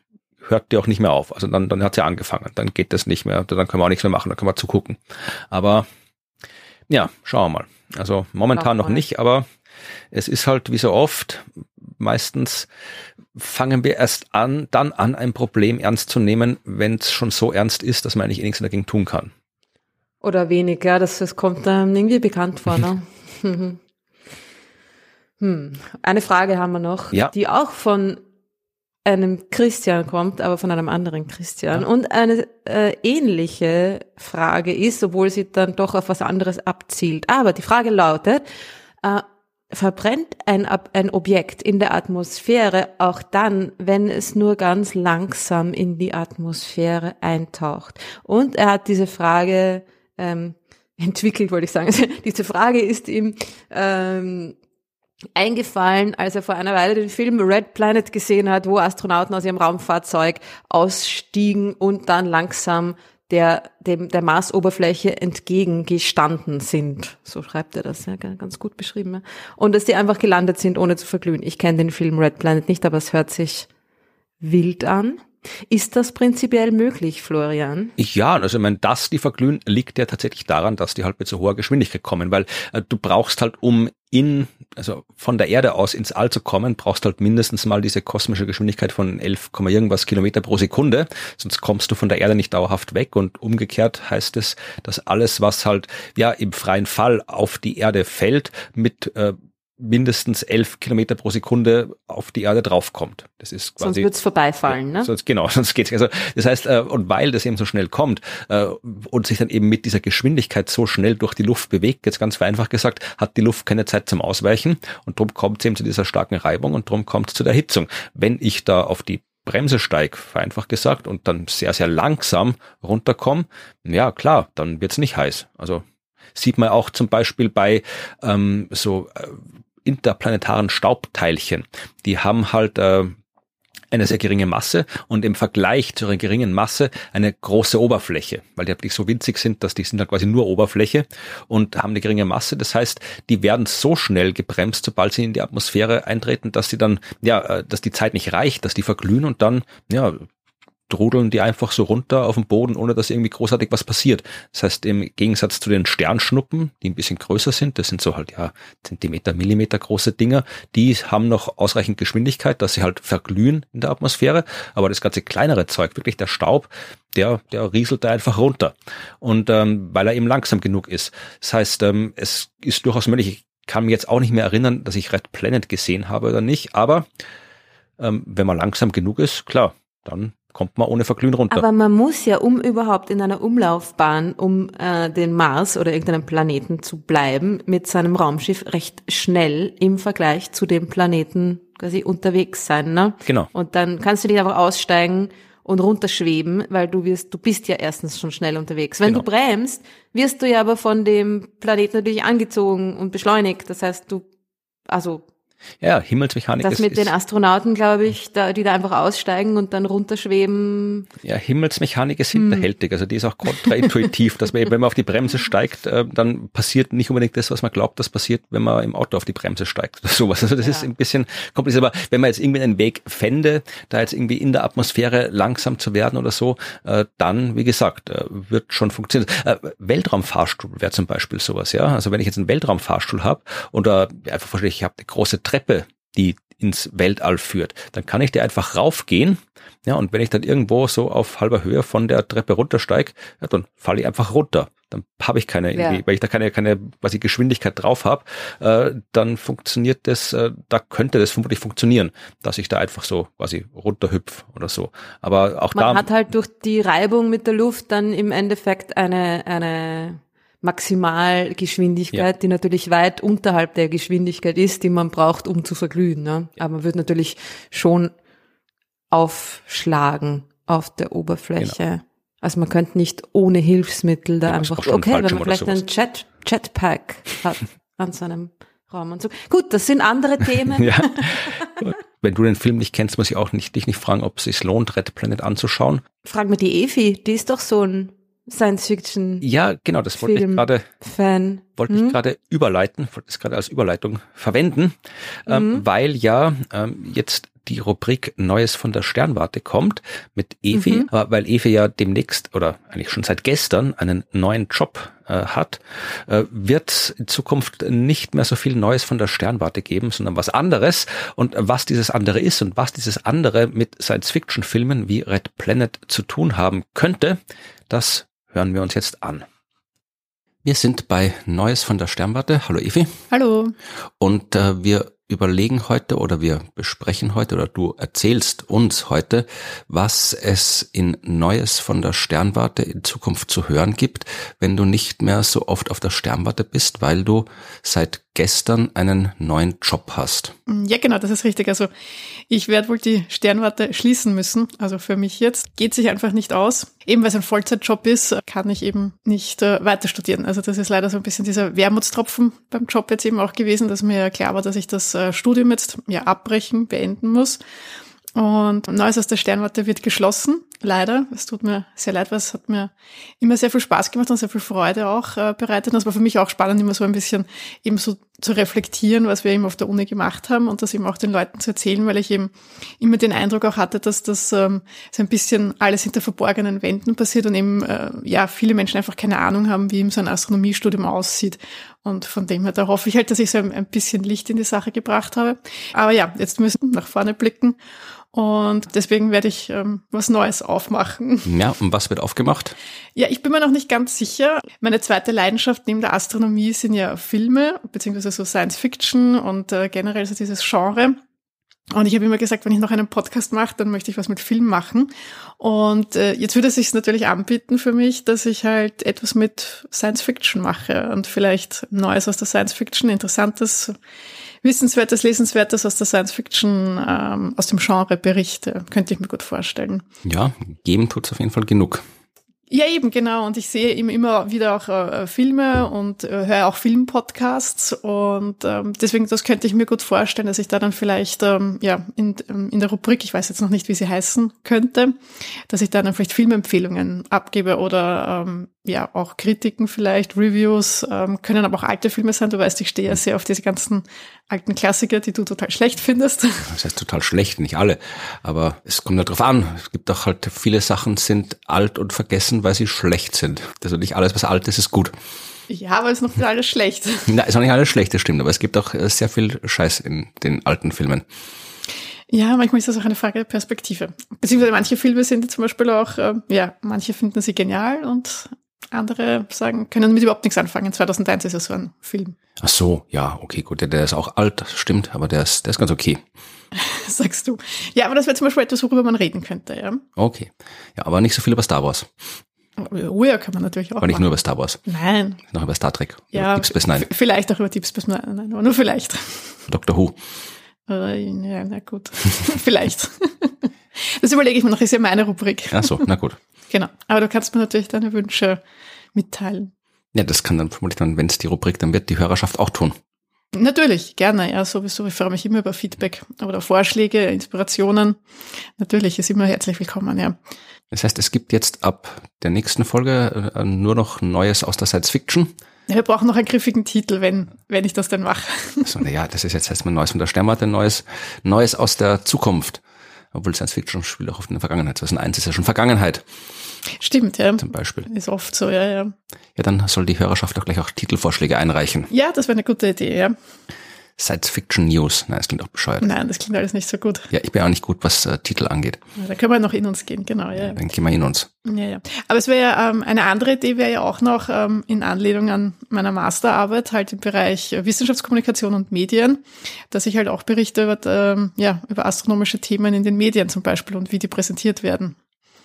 hört die auch nicht mehr auf. Also dann, dann hat sie angefangen. Dann geht das nicht mehr. Dann können wir auch nichts mehr machen. Dann können wir zugucken. Aber ja, schauen wir mal. Also momentan noch nicht, aber es ist halt wie so oft, meistens fangen wir erst an, dann an, ein Problem ernst zu nehmen, wenn es schon so ernst ist, dass man eigentlich eh nichts dagegen tun kann. Oder wenig, ja, das, das kommt ähm, irgendwie bekannt vor. Ne? hm. Eine Frage haben wir noch, ja. die auch von einem Christian kommt, aber von einem anderen Christian. Ja. Und eine äh, ähnliche Frage ist, obwohl sie dann doch auf was anderes abzielt. Aber die Frage lautet, äh, verbrennt ein, ein Objekt in der Atmosphäre auch dann, wenn es nur ganz langsam in die Atmosphäre eintaucht? Und er hat diese Frage ähm, entwickelt, wollte ich sagen. diese Frage ist ihm ähm, eingefallen, als er vor einer Weile den Film Red Planet gesehen hat, wo Astronauten aus ihrem Raumfahrzeug ausstiegen und dann langsam der, dem, der Marsoberfläche entgegengestanden sind. So schreibt er das, ja, ganz gut beschrieben. Ja. Und dass die einfach gelandet sind, ohne zu verglühen. Ich kenne den Film Red Planet nicht, aber es hört sich wild an. Ist das prinzipiell möglich, Florian? Ja, also ich meine, dass die verglühen, liegt ja tatsächlich daran, dass die halt mit so hoher Geschwindigkeit kommen, weil äh, du brauchst halt, um in, also von der Erde aus ins All zu kommen, brauchst halt mindestens mal diese kosmische Geschwindigkeit von 11, irgendwas Kilometer pro Sekunde, sonst kommst du von der Erde nicht dauerhaft weg. Und umgekehrt heißt es, dass alles, was halt ja im freien Fall auf die Erde fällt, mit äh, mindestens elf Kilometer pro Sekunde auf die Erde draufkommt. Das ist quasi. Sonst wird's vorbeifallen, ja, ne? Sonst, genau, sonst geht's. Also das heißt, äh, und weil das eben so schnell kommt äh, und sich dann eben mit dieser Geschwindigkeit so schnell durch die Luft bewegt, jetzt ganz vereinfacht gesagt, hat die Luft keine Zeit zum Ausweichen und darum kommt es eben zu dieser starken Reibung und darum kommt es zu der Erhitzung. Wenn ich da auf die Bremse steig, vereinfacht gesagt, und dann sehr, sehr langsam runterkomme, ja klar, dann wird's nicht heiß. Also sieht man auch zum Beispiel bei ähm, so äh, interplanetaren Staubteilchen. Die haben halt äh, eine sehr geringe Masse und im Vergleich zu ihrer geringen Masse eine große Oberfläche, weil die wirklich so winzig sind, dass die sind halt quasi nur Oberfläche und haben eine geringe Masse. Das heißt, die werden so schnell gebremst, sobald sie in die Atmosphäre eintreten, dass sie dann, ja, äh, dass die Zeit nicht reicht, dass die verglühen und dann, ja, trudeln die einfach so runter auf den Boden, ohne dass irgendwie großartig was passiert. Das heißt, im Gegensatz zu den Sternschnuppen, die ein bisschen größer sind, das sind so halt ja Zentimeter, Millimeter große Dinger, die haben noch ausreichend Geschwindigkeit, dass sie halt verglühen in der Atmosphäre, aber das ganze kleinere Zeug, wirklich der Staub, der, der rieselt da einfach runter. Und ähm, weil er eben langsam genug ist. Das heißt, ähm, es ist durchaus möglich, ich kann mich jetzt auch nicht mehr erinnern, dass ich Red Planet gesehen habe oder nicht, aber Ähm, wenn man langsam genug ist, klar, dann kommt man ohne Verglühen runter. Aber man muss ja, um überhaupt in einer Umlaufbahn um äh, den Mars oder irgendeinen Planeten zu bleiben, mit seinem Raumschiff recht schnell im Vergleich zu dem Planeten quasi unterwegs sein. Ne? Genau. Und dann kannst du dich einfach aussteigen und runterschweben, weil du wirst, du bist ja erstens schon schnell unterwegs. Wenn Genau. du bremst, wirst du ja aber von dem Planeten natürlich angezogen und beschleunigt. Das heißt, du, also Ja, Himmelsmechanik das ist, mit den Astronauten, glaube ich, da, die da einfach aussteigen und dann runterschweben. ja, Himmelsmechanik ist hinterhältig. Also die ist auch kontraintuitiv, dass man, wenn man auf die Bremse steigt, äh, dann passiert nicht unbedingt das, was man glaubt, das passiert, wenn man im Auto auf die Bremse steigt oder sowas. Also das ist ein bisschen kompliziert. Aber wenn man jetzt irgendwie einen Weg fände, da jetzt irgendwie in der Atmosphäre langsam zu werden oder so, äh, dann, wie gesagt, äh, wird schon funktionieren. Äh, Weltraumfahrstuhl wäre zum Beispiel sowas, ja. Also wenn ich jetzt einen Weltraumfahrstuhl habe und da einfach vorstelle, ich habe eine große Treppe, die ins Weltall führt, dann kann ich da einfach raufgehen, ja, und wenn ich dann irgendwo so auf halber Höhe von der Treppe runtersteige, ja, dann falle ich einfach runter. Dann habe ich keine, Ja. weil ich da keine, keine quasi Geschwindigkeit drauf habe, äh, dann funktioniert das, äh, da könnte das vermutlich funktionieren, dass ich da einfach so quasi runterhüpf oder so. Aber auch Man da, hat halt durch die Reibung mit der Luft dann im Endeffekt eine, eine Maximalgeschwindigkeit, Ja. die natürlich weit unterhalb der Geschwindigkeit ist, die man braucht, um zu verglühen. Ne? Aber man wird natürlich schon aufschlagen auf der Oberfläche. Also man könnte nicht ohne Hilfsmittel da Genau. Ja, einfach, okay, wenn man vielleicht einen Jet, Jetpack hat an seinem Raumanzug. Gut, das sind andere Themen. ja. Wenn du den Film nicht kennst, muss ich auch nicht, dich nicht fragen, ob es sich lohnt, Red Planet anzuschauen. Frag mal die Evi, die ist doch so ein Science-Fiction-Fan. Ja, genau, das wollte ich gerade wollte Hm? ich gerade überleiten, wollte es gerade als Überleitung verwenden, Mhm. ähm, weil ja ähm, jetzt die Rubrik Neues von der Sternwarte kommt mit Evi, Mhm. aber weil Evi ja demnächst oder eigentlich schon seit gestern einen neuen Job äh, hat, äh, wird in Zukunft nicht mehr so viel Neues von der Sternwarte geben, sondern was anderes. Und was dieses andere ist und was dieses andere mit Science-Fiction-Filmen wie Red Planet zu tun haben könnte, das hören wir uns jetzt an. Wir sind bei Neues von der Sternwarte. Hallo Evi. Hallo. Und äh, wir überlegen heute oder wir besprechen heute oder du erzählst uns heute, was es in Neues von der Sternwarte in Zukunft zu hören gibt, wenn du nicht mehr so oft auf der Sternwarte bist, weil du seit gestern einen neuen Job hast. Ja, genau, das ist richtig. Also ich werde wohl die Sternwarte schließen müssen. Also für mich jetzt geht sich einfach nicht aus. Eben weil es ein Vollzeitjob ist, kann ich eben nicht äh, weiter studieren. Also das ist leider so ein bisschen dieser Wermutstropfen beim Job jetzt eben auch gewesen, dass mir klar war, dass ich das äh, Studium jetzt ja abbrechen, beenden muss. Und Neues aus der Sternwarte wird geschlossen, leider. Es tut mir sehr leid, weil es hat mir immer sehr viel Spaß gemacht und sehr viel Freude auch äh, bereitet. Und es war für mich auch spannend, immer so ein bisschen eben so zu reflektieren, was wir eben auf der Uni gemacht haben und das eben auch den Leuten zu erzählen, weil ich eben immer den Eindruck auch hatte, dass das ähm, so ein bisschen alles hinter verborgenen Wänden passiert und eben äh, ja viele Menschen einfach keine Ahnung haben, wie eben so ein Astronomiestudium aussieht. Und von dem her, da hoffe ich halt, dass ich so ein, ein bisschen Licht in die Sache gebracht habe. Aber ja, jetzt müssen wir nach vorne blicken. Und deswegen werde ich ähm, was Neues aufmachen. Ja, und was wird aufgemacht? Ja, ich bin mir noch nicht ganz sicher. Meine zweite Leidenschaft neben der Astronomie sind ja Filme, beziehungsweise so Science Fiction und äh, generell so dieses Genre. Und ich habe immer gesagt, wenn ich noch einen Podcast mache, dann möchte ich was mit Film machen. Und äh, jetzt würde es sich natürlich anbieten für mich, dass ich halt etwas mit Science Fiction mache und vielleicht Neues aus der Science Fiction, Interessantes, Wissenswertes, Lesenswertes aus der Science Fiction, ähm, aus dem Genre berichte. Könnte ich mir gut vorstellen. Ja, geben tut's auf jeden Fall genug. Ja, eben, genau. Und ich sehe eben immer wieder auch äh, Filme und äh, höre auch Filmpodcasts. Und ähm, deswegen, das könnte ich mir gut vorstellen, dass ich da dann vielleicht ähm, ja in, ähm, in der Rubrik, ich weiß jetzt noch nicht, wie sie heißen könnte, dass ich da dann vielleicht Filmempfehlungen abgebe oder ähm, ja auch Kritiken vielleicht, Reviews, ähm, können aber auch alte Filme sein. Du weißt, ich stehe ja sehr auf diese ganzen alten Klassiker, die du total schlecht findest. Das heißt total schlecht, nicht alle. Aber es kommt ja drauf an. Es gibt auch halt viele Sachen sind alt und vergessen, weil sie schlecht sind. Also nicht alles, was alt ist, ist gut. Ja, aber es ist noch nicht alles schlecht. Na, ist auch nicht alles schlecht, das stimmt. Aber es gibt auch äh, sehr viel Scheiß in den alten Filmen. Ja, manchmal ist das auch eine Frage der Perspektive. Beziehungsweise manche Filme sind zum Beispiel auch, äh, ja, manche finden sie genial und andere sagen, können damit überhaupt nichts anfangen. 2001 ist ja so ein Film. Ach so, ja, okay, gut. Der, der ist auch alt, stimmt, aber der ist, der ist ganz okay. sagst du. Ja, aber das wäre zum Beispiel etwas, worüber man reden könnte, ja. Okay. Ja, aber nicht so viel über Star Wars. Oh ja, kann man natürlich auch. Aber nicht machen. nur über Star Wars. Nein. Noch über Star Trek. Ja, Deep Space Nine. vielleicht auch über Deep Space Nine, nein, aber nur vielleicht. Doctor Who. Äh, ja, na gut. vielleicht. Das überlege ich mir noch, ist ja meine Rubrik. Ach so, na gut. Genau. Aber du kannst mir natürlich deine Wünsche mitteilen. Ja, das kann dann vermutlich dann, wenn es die Rubrik dann wird, die Hörerschaft auch tun. Natürlich, gerne, ja, sowieso. Ich freue mich immer über Feedback oder Vorschläge, Inspirationen. Natürlich ist immer herzlich willkommen, ja. Das heißt, es gibt jetzt ab der nächsten Folge äh, nur noch Neues aus der Science Fiction. Ja, Wir brauchen noch einen griffigen Titel, wenn, wenn ich das denn mache. So, naja, das ist jetzt erstmal Neues von der Sternwarte, Neues, Neues aus der Zukunft. Obwohl Science Fiction spielt auch oft in der Vergangenheit. 2001 ist ja schon Vergangenheit, Stimmt, ja. zum Beispiel. Ist oft so, ja, ja. Ja, dann soll die Hörerschaft auch gleich auch Titelvorschläge einreichen. Ja, das wäre eine gute Idee, ja. Science Fiction News. Nein, das klingt auch bescheuert. Nein, das klingt alles nicht so gut. Ja, ich bin auch nicht gut, was äh, Titel angeht. Ja, Da können wir noch in uns gehen, genau, ja. ja. Dann gehen wir in uns. Ja, ja. Aber es wäre ja, ähm, eine andere Idee wäre ja auch noch ähm, in Anlehnung an meiner Masterarbeit halt im Bereich Wissenschaftskommunikation und Medien, dass ich halt auch berichte über, ähm, ja, über astronomische Themen in den Medien zum Beispiel und wie die präsentiert werden.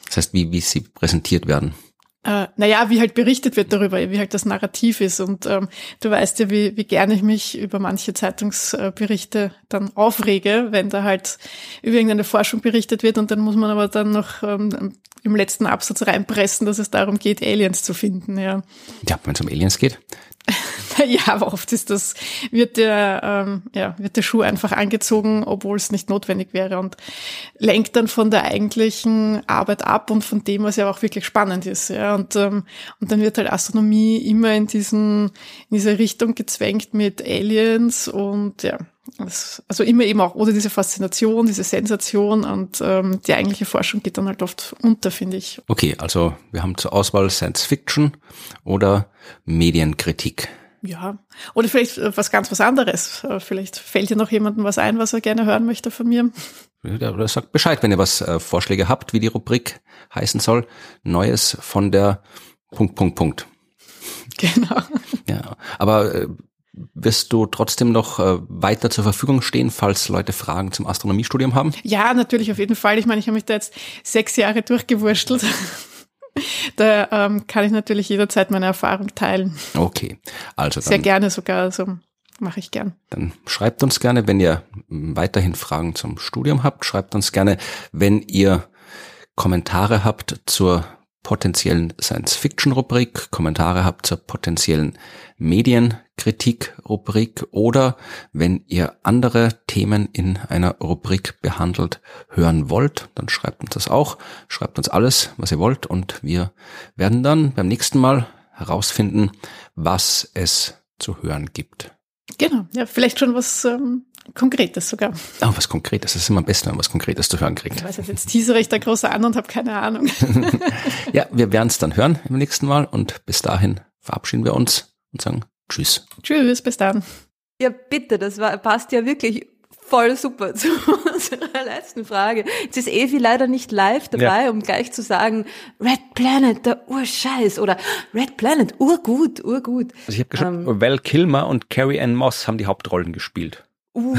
Das heißt, wie, wie sie präsentiert werden. Äh, naja, wie halt berichtet wird darüber, wie halt das Narrativ ist. Und ähm, du weißt ja, wie, wie gerne ich mich über manche Zeitungsberichte dann aufrege, wenn da halt über irgendeine Forschung berichtet wird und dann muss man aber dann noch ähm, im letzten Absatz reinpressen, dass es darum geht, Aliens zu finden, ja. Ja, wenn es um Aliens geht. Ja, aber oft ist das, wird der, ähm, ja, wird der Schuh einfach angezogen, obwohl es nicht notwendig wäre und lenkt dann von der eigentlichen Arbeit ab und von dem, was ja auch wirklich spannend ist, ja. Und, ähm, und dann wird halt Astronomie immer in diesen, in diese Richtung gezwängt mit Aliens und ja. Also immer eben auch, oder diese Faszination, diese Sensation und ähm, die eigentliche Forschung geht dann halt oft unter, finde ich. Okay, also wir haben zur Auswahl Science Fiction oder Medienkritik. Ja, oder vielleicht äh, was ganz was anderes. Äh, Vielleicht fällt dir noch jemandem was ein, was er gerne hören möchte von mir. Oder sagt Bescheid, wenn ihr was äh, Vorschläge habt, wie die Rubrik heißen soll. Neues von der Punkt, Punkt, Punkt. Genau. Ja, aber äh, wirst du trotzdem noch äh, weiter zur Verfügung stehen, falls Leute Fragen zum Astronomiestudium haben? Ja, natürlich auf jeden Fall. Ich meine, ich habe mich da jetzt sechs Jahre durchgewurschtelt. Da ähm, kann ich natürlich jederzeit meine Erfahrung teilen. Okay, also Sehr dann, gerne sogar, also mache ich gern. dann schreibt uns gerne, wenn ihr weiterhin Fragen zum Studium habt. Schreibt uns gerne, wenn ihr Kommentare habt zur potenziellen Science-Fiction-Rubrik, Kommentare habt zur potenziellen Medienkritik-Rubrik oder wenn ihr andere Themen in einer Rubrik behandelt hören wollt, dann schreibt uns das auch. Schreibt uns alles, was ihr wollt und wir werden dann beim nächsten Mal herausfinden, was es zu hören gibt. Genau, ja, vielleicht schon was ähm, Konkretes sogar. Ah, was Konkretes. Das ist immer am besten, wenn man was Konkretes zu hören kriegt. Ich weiß nicht, jetzt teasere ich da groß an und habe keine Ahnung. Ja, wir werden es dann hören im nächsten Mal und bis dahin verabschieden wir uns und sagen Tschüss. Tschüss, bis dann. Ja, bitte, das war, passt ja wirklich voll super zu unserer letzten Frage. Jetzt ist Evi leider nicht live dabei, Ja. um gleich zu sagen, Red Planet, der Urscheiß oder Red Planet, urgut, urgut. Also ich habe geschaut, Val Kilmer und Carrie Ann Moss haben die Hauptrollen gespielt. Uh.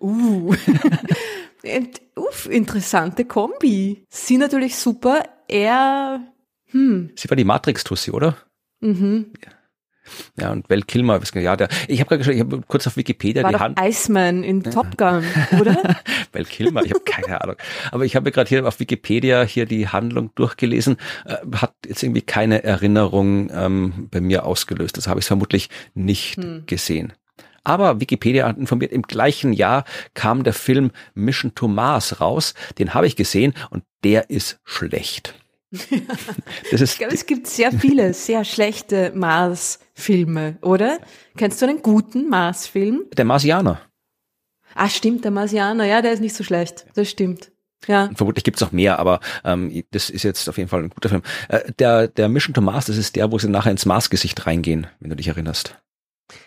uh. Uff, interessante Kombi. Sie natürlich super, er, hm, Sie war die Matrix-Tussi, oder? mhm. Ja, und Val Kilmer, ja, der, ich habe gerade geschaut, ich habe kurz auf Wikipedia war die Hand. Iceman in Top Gun, oder? Val Kilmer, ich habe keine Ahnung. Aber ich habe gerade hier auf Wikipedia hier die Handlung durchgelesen, äh, hat jetzt irgendwie keine Erinnerung ähm, bei mir ausgelöst. Das habe ich vermutlich nicht gesehen. Aber Wikipedia hat informiert, im gleichen Jahr kam der Film Mission to Mars raus. Den habe ich gesehen und der ist schlecht. Ich glaube, es gibt sehr viele sehr schlechte Mars-Filme, oder? Kennst du einen guten Mars-Film? der Marsianer. Ah, stimmt, der Marsianer, ja, der ist nicht so schlecht. Das stimmt. Ja. Vermutlich gibt's noch mehr, aber ähm, das ist jetzt auf jeden Fall ein guter Film. Äh, der, der Mission to Mars, das ist der, wo sie nachher ins Mars-Gesicht reingehen, wenn du dich erinnerst.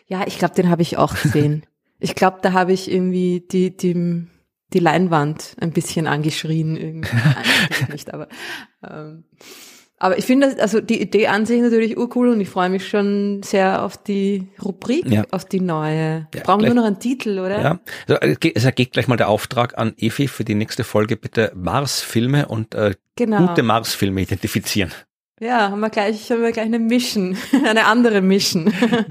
Ja, ich glaube, den habe ich auch gesehen. ich glaube, da habe ich irgendwie die, die, die Leinwand ein bisschen angeschrien. Irgendwie. Nein, nicht, aber ähm, Aber ich finde, also die Idee an sich natürlich urcool und ich freue mich schon sehr auf die Rubrik, ja. auf die neue. Ja, Brauchen wir nur noch einen Titel, oder? Ja. Also, es ergeht gleich mal der Auftrag an Efi für die nächste Folge, bitte Mars-Filme und äh, genau. gute Mars-Filme identifizieren. Ja, haben wir gleich, haben wir gleich eine Mission, eine andere Mission. ja,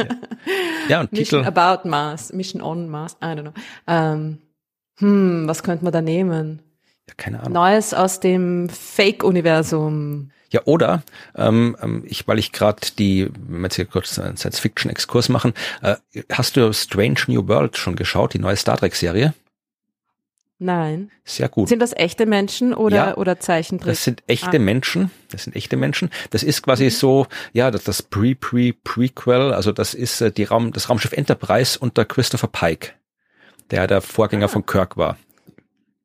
ja und Mission Titel. About Mars, Mission on Mars, I don't know. Ähm, hm, was könnte man da nehmen? Ja, keine Ahnung. Neues aus dem Fake-Universum. Ja, oder, ähm, ähm ich, weil ich gerade die, wenn wir jetzt hier kurz einen Science-Fiction-Exkurs machen, äh, hast du Strange New World schon geschaut, die neue Star Trek-Serie? Nein. Sehr gut. Sind das echte Menschen oder, ja, oder Zeichentrick? Das sind echte ah. Menschen. Das sind echte Menschen. Das ist quasi mhm. so, ja, das, das Pre-Pre-Prequel, also das ist äh, die Raum, das Raumschiff Enterprise unter Christopher Pike, der der Vorgänger ah. von Kirk war.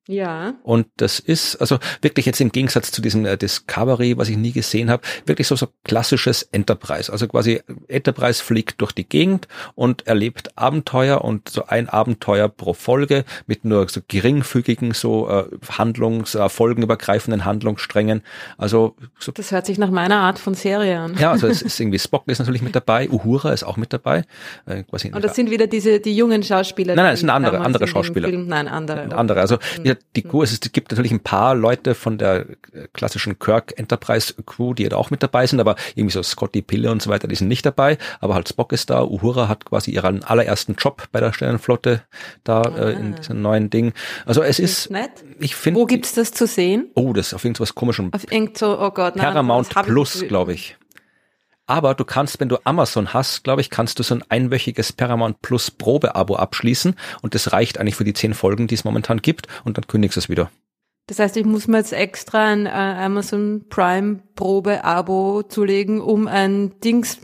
Ja. Und das ist also wirklich jetzt im Gegensatz zu diesem äh, Discovery, was ich nie gesehen habe, wirklich so so klassisches Enterprise. Also quasi Enterprise fliegt durch die Gegend und erlebt Abenteuer und so ein Abenteuer pro Folge mit nur so geringfügigen so äh, Handlungs äh, folgenübergreifenden Handlungssträngen. Also so Das hört sich nach meiner Art von Serie an. Ja, also es ist irgendwie Spock ist natürlich mit dabei, Uhura ist auch mit dabei. Äh, quasi und das sind wieder diese die jungen Schauspieler. Nein, nein, es sind andere andere Schauspieler. Nein, andere. Andere. Also mhm die Crew, es gibt natürlich ein paar Leute von der äh, klassischen Kirk Enterprise Crew, die da auch mit dabei sind, aber irgendwie so Scotty Pille und so weiter, die sind nicht dabei, aber halt Spock ist da, Uhura hat quasi ihren allerersten Job bei der Sternenflotte da ah. äh, in diesem neuen Ding. Also es ist, nett. ich finde. Wo gibt's das zu sehen? Oh, das ist auf irgendwas komischem. Auf irgend so, oh Gott, nein, Paramount Plus, glaube ich. Aber du kannst, wenn du Amazon hast, glaube ich, kannst du so ein einwöchiges Paramount Plus Probeabo abschließen und das reicht eigentlich für die zehn Folgen, die es momentan gibt und dann kündigst du es wieder. Das heißt, ich muss mir jetzt extra ein äh, Amazon Prime Probeabo zulegen, um ein Dings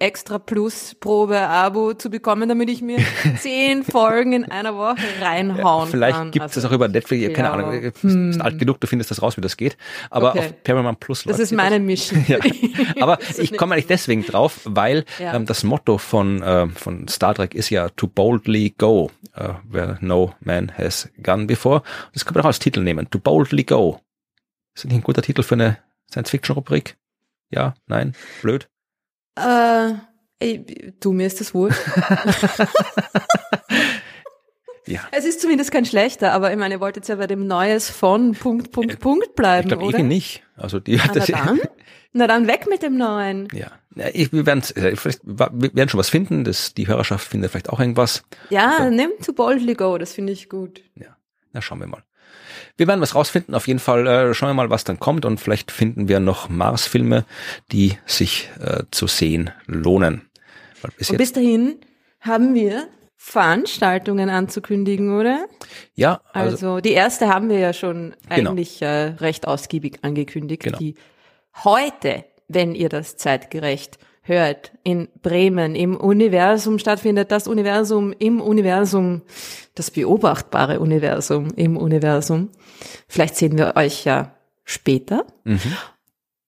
extra Plus Probe-Abo zu bekommen, damit ich mir zehn Folgen in einer Woche reinhauen Vielleicht kann. gibt es also, das auch über Netflix, ja. keine Ahnung, du bist alt genug, du findest das raus, wie das geht. Aber okay. auf Paramount Plus Das ist meine Mission. ja. Aber ich komme eigentlich deswegen drauf, weil ja. ähm, das Motto von, äh, von Star Trek ist ja to boldly go, uh, where no man has gone before. Das kann man auch als Titel nehmen, to boldly go. Ist das nicht ein guter Titel für eine Science-Fiction-Rubrik? Ja, nein, blöd. Äh, ey, du, mir ist das wohl. ja. Es ist zumindest kein schlechter, aber ich meine, ihr wolltet ja bei dem Neues von Punkt, Punkt, äh, Punkt bleiben, ich glaub, oder? Ich nicht. Also die hat das dann? Na dann weg mit dem Neuen. Ja, ja ich, wir werden äh, vielleicht wir werden schon was finden. Das, die Hörerschaft findet vielleicht auch irgendwas. Ja, ja. nimm to boldly go. Das finde ich gut. Ja, na schauen wir mal. Wir werden was rausfinden. Auf jeden Fall äh, schauen wir mal, was dann kommt und vielleicht finden wir noch Mars-Filme, die sich äh, zu sehen lohnen. Bis, und bis dahin haben wir Veranstaltungen anzukündigen, oder? Ja. Also, also die erste haben wir ja schon genau. eigentlich äh, recht ausgiebig angekündigt, genau. die heute, wenn ihr das zeitgerecht hört, in Bremen im Universum stattfindet, das Universum im Universum, das beobachtbare Universum im Universum. Vielleicht sehen wir euch ja später. Mhm.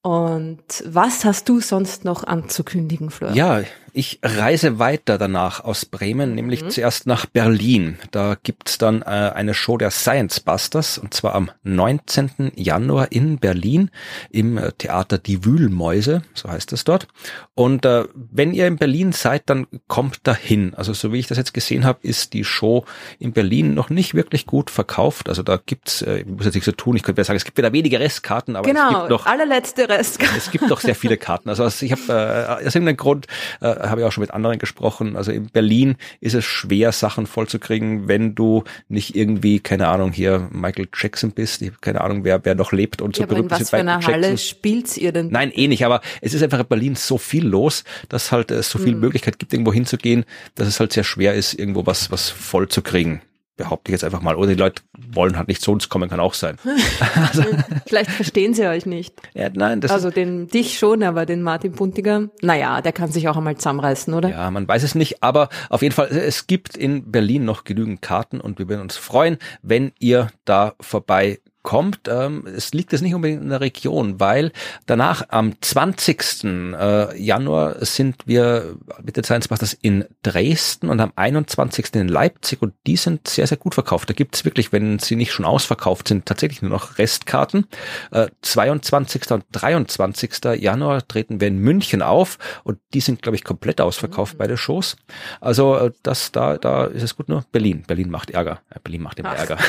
Und was hast du sonst noch anzukündigen, Florian? Ja, ich reise weiter danach aus Bremen, nämlich mhm. zuerst nach Berlin. Da gibt's dann äh, eine Show der Science Busters und zwar am 19. Januar in Berlin im äh, Theater Die Wühlmäuse, so heißt es dort. Und äh, wenn ihr in Berlin seid, dann kommt dahin. Also so wie ich das jetzt gesehen habe, ist die Show in Berlin noch nicht wirklich gut verkauft. Also da gibt's, äh, ich muss jetzt nichts so tun, ich könnte sagen, es gibt wieder wenige Restkarten, aber genau, es gibt noch allerletzte Restkarten. Es gibt doch sehr viele Karten. Also ich habe äh, aus irgendeinem Grund äh, habe ich auch schon mit anderen gesprochen. Also in Berlin ist es schwer, Sachen vollzukriegen, wenn du nicht irgendwie, keine Ahnung, hier Michael Jackson bist. Ich habe keine Ahnung, wer, wer noch lebt und ja, so berühmt ist. Was für eine Halle spielt ihr denn? Nein, eh nicht, aber es ist einfach in Berlin so viel los, dass halt es so viel hm. Möglichkeit gibt, irgendwo hinzugehen, dass es halt sehr schwer ist, irgendwo was, was voll zu kriegen behaupte ich jetzt einfach mal. Oder die Leute wollen halt nicht zu uns kommen, kann auch sein. also, Vielleicht verstehen sie euch nicht. Ja, nein, das also den dich schon, aber den Martin Puntiger, naja, der kann sich auch einmal zusammenreißen, oder? Ja, man weiß es nicht, aber auf jeden Fall, es gibt in Berlin noch genügend Karten und wir würden uns freuen, wenn ihr da vorbei kommt. Ähm, es liegt es nicht unbedingt in der Region, weil danach am 20. Äh, Januar sind wir mit den Science Busters in Dresden und am 21. in Leipzig und die sind sehr, sehr gut verkauft. Da gibt's wirklich, wenn sie nicht schon ausverkauft sind, tatsächlich nur noch Restkarten. Äh, 22. und 23. Januar treten wir in München auf und die sind, glaube ich, komplett ausverkauft, mhm. beide Shows. Also äh, das da, da ist es gut nur Berlin. Berlin macht Ärger. Berlin macht immer. Ärger.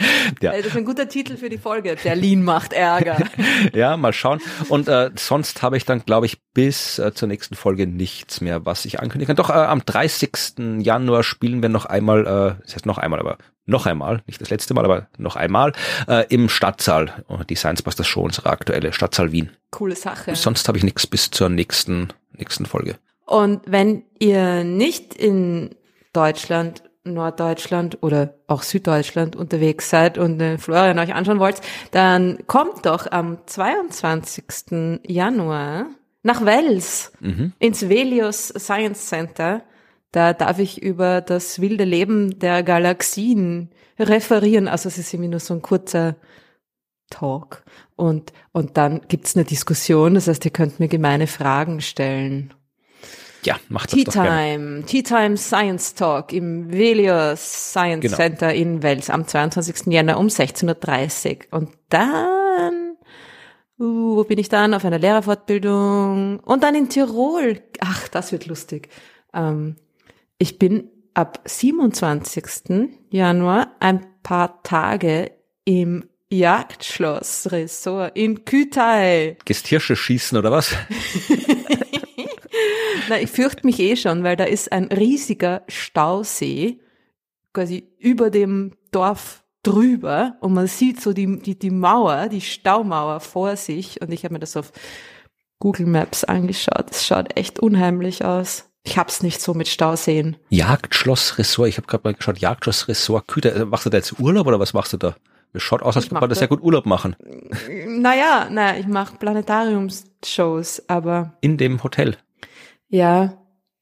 ja. Das ist ein guter Titel für die Folge. Berlin macht Ärger. ja, mal schauen. Und äh, sonst habe ich dann, glaube ich, bis äh, zur nächsten Folge nichts mehr, was ich ankündigen kann. Doch äh, am 30. Januar spielen wir noch einmal, äh, das heißt noch einmal, aber noch einmal, nicht das letzte Mal, aber noch einmal, äh, im Stadtsaal. Oh, die Science Busters Show, unsere aktuelle Stadtsaal Wien. Coole Sache. Sonst habe ich nichts bis zur nächsten, nächsten Folge. Und wenn ihr nicht in Deutschland Norddeutschland oder auch Süddeutschland unterwegs seid und äh, Florian euch anschauen wollt, dann kommt doch am 22. Januar nach Wels mhm. ins Velius Science Center. Da darf ich über das wilde Leben der Galaxien referieren. Also es ist irgendwie nur so ein kurzer Talk. Und, und dann gibt's eine Diskussion. Das heißt, ihr könnt mir gemeine Fragen stellen. Ja, macht das Tea Time, Tea Time Science Talk im Velios Science genau. Center in Wels am 22. Jänner um 16.30 Uhr. Und dann, uh, wo bin ich dann? Auf einer Lehrerfortbildung. Und dann in Tirol. Ach, das wird lustig. Ähm, ich bin ab 27. Januar ein paar Tage im Jagdschloss Ressort in Kütai. Gehst Hirsche schießen oder was? Na, ich fürchte mich eh schon, weil da ist ein riesiger Stausee quasi über dem Dorf drüber und man sieht so die, die, die Mauer, die Staumauer vor sich und ich habe mir das auf Google Maps angeschaut. Es schaut echt unheimlich aus. Ich hab's nicht so mit Stauseen. Jagdschloss Ressort, ich habe gerade mal geschaut, Jagdschloss Ressort Küter. Machst du da jetzt Urlaub oder was machst du da? Es schaut aus, als könnte man das sehr gut Urlaub machen. Naja, naja, ich mache Planetariumsshows, aber. In dem Hotel. Ja,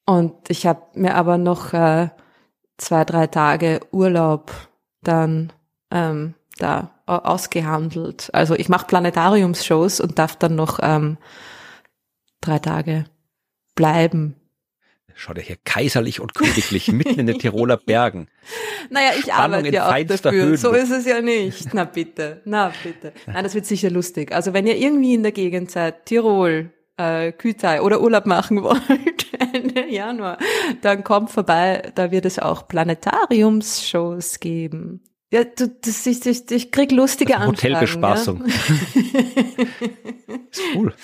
und ich habe mir aber noch äh, zwei, drei Tage Urlaub dann ähm, da ausgehandelt. Also ich mache Planetariumsshows und darf dann noch ähm, drei Tage bleiben. Schaut er hier kaiserlich und königlich mitten in den Tiroler Bergen. Naja, ich Spannung arbeite ja auch dafür. Höhen. So ist es ja nicht. Na bitte, na bitte. Nein, das wird sicher lustig. Also wenn ihr irgendwie in der Gegend seid, Tirol, äh, Kütai oder Urlaub machen wollt, Ende Januar, dann kommt vorbei, da wird es auch Planetariumsshows geben. Ja, du, das, ich, ich, ich krieg lustige also Hotelbespaßung. Ja? ist cool.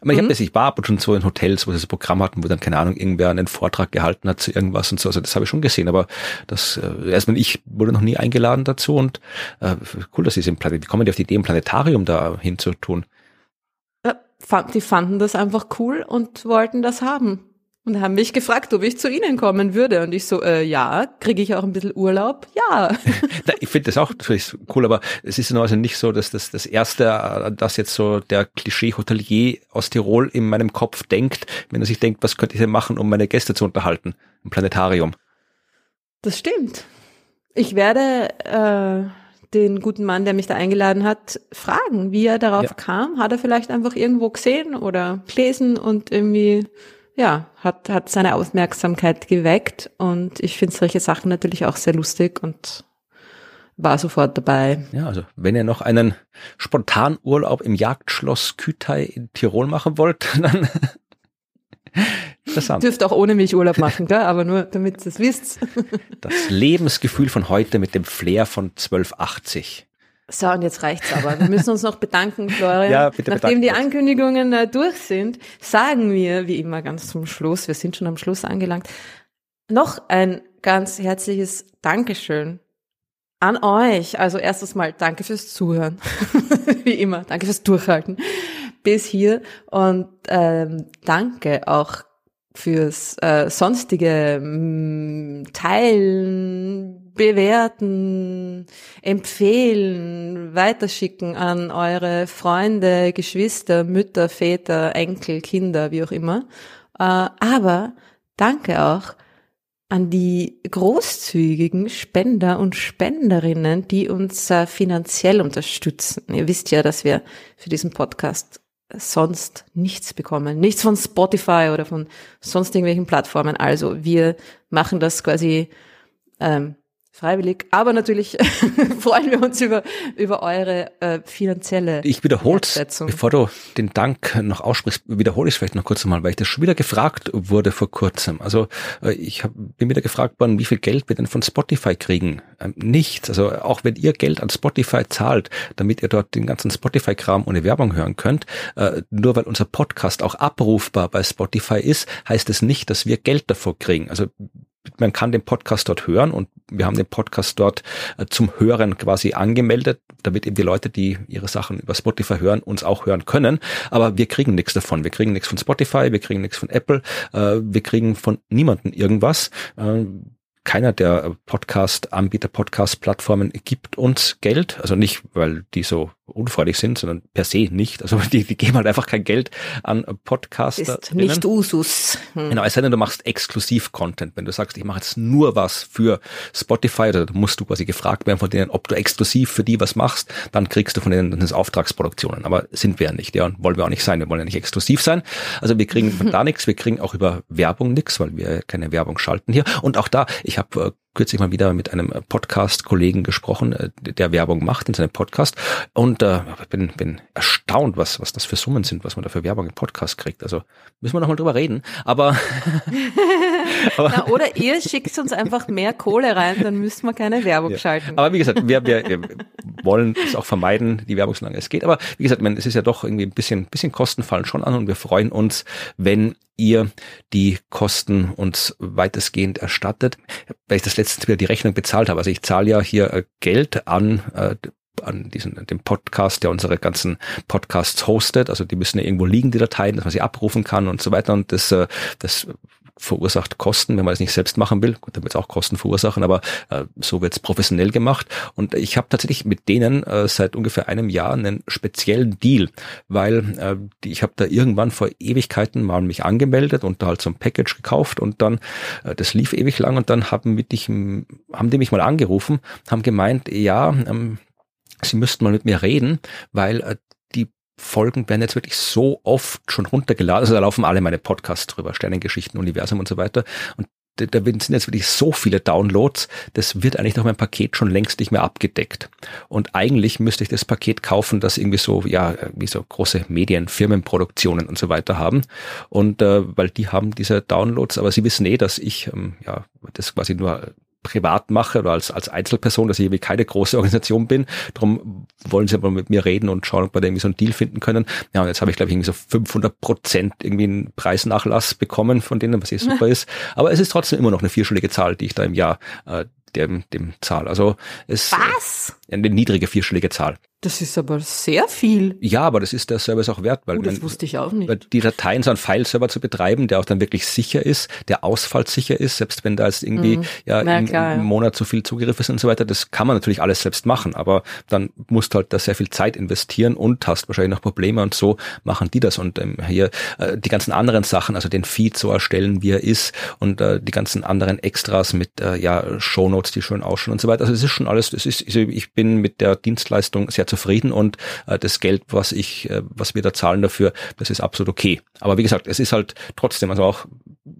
Aber ich, hab mhm. das, ich war ab und schon so in Hotels, wo sie das Programm hatten, wo dann, keine Ahnung, irgendwer einen Vortrag gehalten hat zu irgendwas und so. Also das habe ich schon gesehen, aber das, äh, erstmal ich wurde noch nie eingeladen dazu und äh, cool, dass sie es im Planet, wie kommen die auf die Idee, im Planetarium da hinzutun? Die fanden das einfach cool und wollten das haben. Und haben mich gefragt, ob ich zu ihnen kommen würde. Und ich so, äh, ja, kriege ich auch ein bisschen Urlaub? Ja. ich finde das auch cool, aber es ist also nicht so, dass das das Erste, das jetzt so der Klischee-Hotelier aus Tirol in meinem Kopf denkt, wenn er sich denkt, was könnte ich denn machen, um meine Gäste zu unterhalten im Planetarium. Das stimmt. Ich werde äh, den guten Mann, der mich da eingeladen hat, fragen, wie er darauf ja. kam. Hat er vielleicht einfach irgendwo gesehen oder gelesen und irgendwie, ja, hat, hat seine Aufmerksamkeit geweckt. Und ich finde solche Sachen natürlich auch sehr lustig und war sofort dabei. Ja, also wenn ihr noch einen Spontanurlaub im Jagdschloss Kütai in Tirol machen wollt, dann Interessant. Dürft auch ohne mich Urlaub machen, gell? aber nur damit ihr es wisst. Das Lebensgefühl von heute mit dem Flair von 1280. So, und jetzt reicht's aber. Wir müssen uns noch bedanken, Florian. Ja, bitte Nachdem die Ankündigungen äh, durch sind, sagen wir, wie immer ganz zum Schluss, wir sind schon am Schluss angelangt, noch ein ganz herzliches Dankeschön an euch. Also erstes Mal danke fürs Zuhören. wie immer, danke fürs Durchhalten bis hier und ähm, danke auch fürs äh, sonstige mh, mm, Teilen, Bewerten, Empfehlen, Weiterschicken an eure Freunde, Geschwister, Mütter, Väter, Enkel, Kinder, wie auch immer. Äh, aber danke auch an die großzügigen Spender und Spenderinnen, die uns äh, finanziell unterstützen. Ihr wisst ja, dass wir für diesen Podcast sonst nichts bekommen. Nichts von Spotify oder von sonst irgendwelchen Plattformen. Also wir machen das quasi ähm, freiwillig, aber natürlich freuen wir uns über, über eure äh, finanzielle Ich wiederhole bevor du den Dank noch aussprichst, wiederhole ich es vielleicht noch kurz einmal, weil ich das schon wieder gefragt wurde vor kurzem. Also äh, ich hab, bin wieder gefragt worden, wie viel Geld wir denn von Spotify kriegen. Ähm, nichts. Also auch wenn ihr Geld an Spotify zahlt, damit ihr dort den ganzen Spotify-Kram ohne Werbung hören könnt, äh, nur weil unser Podcast auch abrufbar bei Spotify ist, heißt es nicht, dass wir Geld davor kriegen. Also man kann den Podcast dort hören und wir haben den Podcast dort äh, zum Hören quasi angemeldet, damit eben die Leute, die ihre Sachen über Spotify hören, uns auch hören können. Aber wir kriegen nichts davon. Wir kriegen nichts von Spotify, wir kriegen nichts von Apple, äh, wir kriegen von niemanden irgendwas. Äh, keiner der Podcast-Anbieter, Podcast-Plattformen gibt uns Geld. Also nicht, weil die so unfreudig sind, sondern per se nicht. Also die, die geben halt einfach kein Geld an Podcaster. Ist nicht Usus. Hm. Genau, es sei denn, du machst Exklusiv-Content. Wenn du sagst, ich mache jetzt nur was für Spotify, da musst du quasi gefragt werden von denen, ob du exklusiv für die was machst, dann kriegst du von denen das Auftragsproduktionen. Aber sind wir ja nicht, ja, und wollen wir auch nicht sein. Wir wollen ja nicht exklusiv sein. Also wir kriegen da nichts, wir kriegen auch über Werbung nichts, weil wir keine Werbung schalten hier. Und auch da, ich habe äh, kürzlich mal wieder mit einem Podcast-Kollegen gesprochen, äh, der Werbung macht in seinem Podcast. Und äh, bin, bin erstaunt, was, was das für Summen sind, was man da für Werbung im Podcast kriegt. Also müssen wir nochmal drüber reden. Aber, aber Na, oder ihr schickt uns einfach mehr Kohle rein, dann müssen wir keine Werbung ja. schalten. Aber wie gesagt, wir, wir, wir wollen es auch vermeiden, die Werbung so lange es geht. Aber wie gesagt, man, es ist ja doch irgendwie ein bisschen, bisschen Kosten fallen schon an und wir freuen uns, wenn ihr die Kosten uns weitestgehend erstattet. Weil ich das letzte wieder die Rechnung bezahlt habe. Also ich zahle ja hier äh, Geld an äh, an diesen, dem Podcast, der unsere ganzen Podcasts hostet. Also die müssen ja irgendwo liegen, die Dateien, dass man sie abrufen kann und so weiter. Und das, äh, das verursacht Kosten, wenn man es nicht selbst machen will. Gut, dann wird es auch Kosten verursachen, aber äh, so wird es professionell gemacht. Und ich habe tatsächlich mit denen äh, seit ungefähr einem Jahr einen speziellen Deal, weil äh, die, ich habe da irgendwann vor Ewigkeiten mal mich angemeldet und da halt so ein Package gekauft und dann, äh, das lief ewig lang und dann haben, mit ich, haben die mich mal angerufen, haben gemeint, ja, ähm, sie müssten mal mit mir reden, weil äh, Folgen werden jetzt wirklich so oft schon runtergeladen. Also da laufen alle meine Podcasts drüber, Sternengeschichten, Universum und so weiter. Und da, sind jetzt wirklich so viele Downloads, das wird eigentlich nach meinem Paket schon längst nicht mehr abgedeckt. Und eigentlich müsste ich das Paket kaufen, das irgendwie so, ja, wie so große Medien, Firmenproduktionen und so weiter haben. Und äh, weil die haben diese Downloads, aber sie wissen eh, dass ich ähm, ja das quasi nur privat mache oder als, als Einzelperson, dass ich irgendwie keine große Organisation bin. Darum wollen sie aber mit mir reden und schauen, ob wir da irgendwie so einen Deal finden können. Ja, und jetzt habe ich, glaube ich, irgendwie so 500 Prozent irgendwie einen Preisnachlass bekommen von denen, was eh super ist. Aber es ist trotzdem immer noch eine vierstellige Zahl, die ich da im Jahr äh, dem, dem Zahl. Also es Was? eine niedrige vierstellige Zahl. Das ist aber sehr viel. Ja, aber das ist der Service auch wert, weil oh, das man, wusste ich auch nicht. Die Dateien so einen File-Server zu betreiben, der auch dann wirklich sicher ist, der ausfallsicher ist, selbst wenn da jetzt irgendwie mhm. ja, Na, im, klar, im, Monat zu viel Zugriff ist und so weiter, das kann man natürlich alles selbst machen, aber dann musst halt da sehr viel Zeit investieren und hast wahrscheinlich noch Probleme und so machen die das und ähm, hier äh, die ganzen anderen Sachen, also den Feed so erstellen, wie er ist und äh, die ganzen anderen Extras mit äh, ja Shownotes, die schön ausschauen und so weiter. Also es ist schon alles, das ist, ich bin mit der Dienstleistung sehr zufrieden und äh, das Geld, was ich, äh, was wir da zahlen dafür, das ist absolut okay. Aber wie gesagt, es ist halt trotzdem, also auch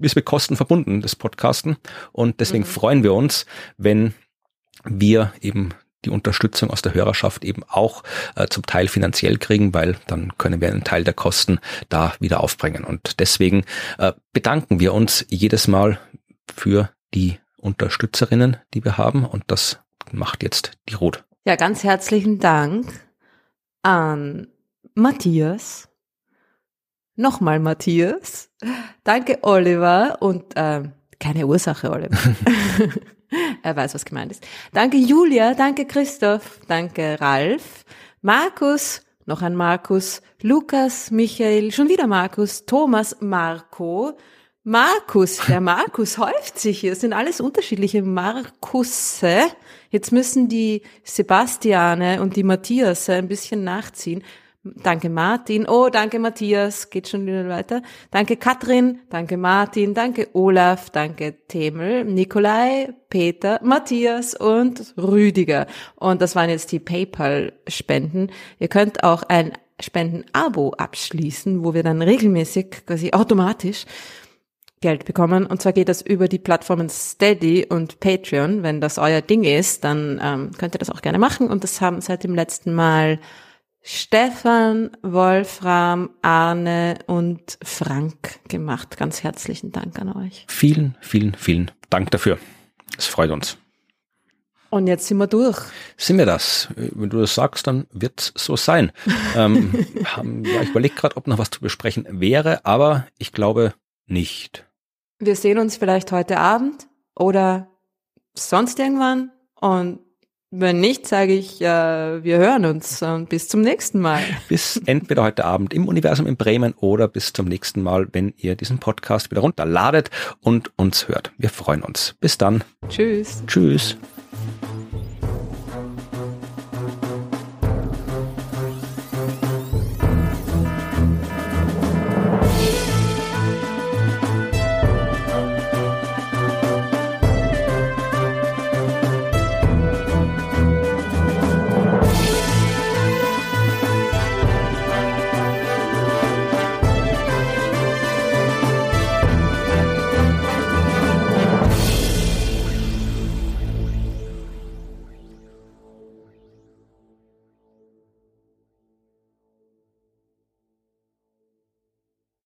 ist mit Kosten verbunden, das Podcasten. Und deswegen mhm. freuen wir uns, wenn wir eben die Unterstützung aus der Hörerschaft eben auch äh, zum Teil finanziell kriegen, weil dann können wir einen Teil der Kosten da wieder aufbringen. Und deswegen äh, bedanken wir uns jedes Mal für die Unterstützerinnen, die wir haben. Und das macht jetzt die Ruth. Ja, ganz herzlichen Dank an Matthias. Nochmal Matthias. Danke, Oliver. Und ähm, keine Ursache, Oliver. er weiß, was gemeint ist. Danke, Julia. Danke, Christoph. Danke, Ralf. Markus. Noch ein Markus. Lukas, Michael. Schon wieder Markus. Thomas, Marco. Markus, der Markus häuft sich hier. Es sind alles unterschiedliche Markusse. Jetzt müssen die Sebastiane und die Matthias ein bisschen nachziehen. Danke Martin. Oh, danke Matthias. Geht schon wieder weiter. Danke Katrin. Danke Martin. Danke Olaf. Danke Temel. Nikolai. Peter. Matthias und Rüdiger. Und das waren jetzt die PayPal-Spenden. Ihr könnt auch ein Spenden-Abo abschließen, wo wir dann regelmäßig, quasi automatisch Geld bekommen. Und zwar geht das über die Plattformen Steady und Patreon. Wenn das euer Ding ist, dann ähm, könnt ihr das auch gerne machen. Und das haben seit dem letzten Mal Stefan, Wolfram, Arne und Frank gemacht. Ganz herzlichen Dank an euch. Vielen, vielen, vielen Dank dafür. Es freut uns. Und jetzt sind wir durch. Sind wir das? Wenn du das sagst, dann wird's so sein. ähm, haben, ja, ich überlege gerade, ob noch was zu besprechen wäre, aber ich glaube nicht. Wir sehen uns vielleicht heute Abend oder sonst irgendwann und wenn nicht, sage ich, äh, wir hören uns und bis zum nächsten Mal. Bis entweder heute Abend im Universum in Bremen oder bis zum nächsten Mal, wenn ihr diesen Podcast wieder runterladet und uns hört. Wir freuen uns. Bis dann. Tschüss. Tschüss.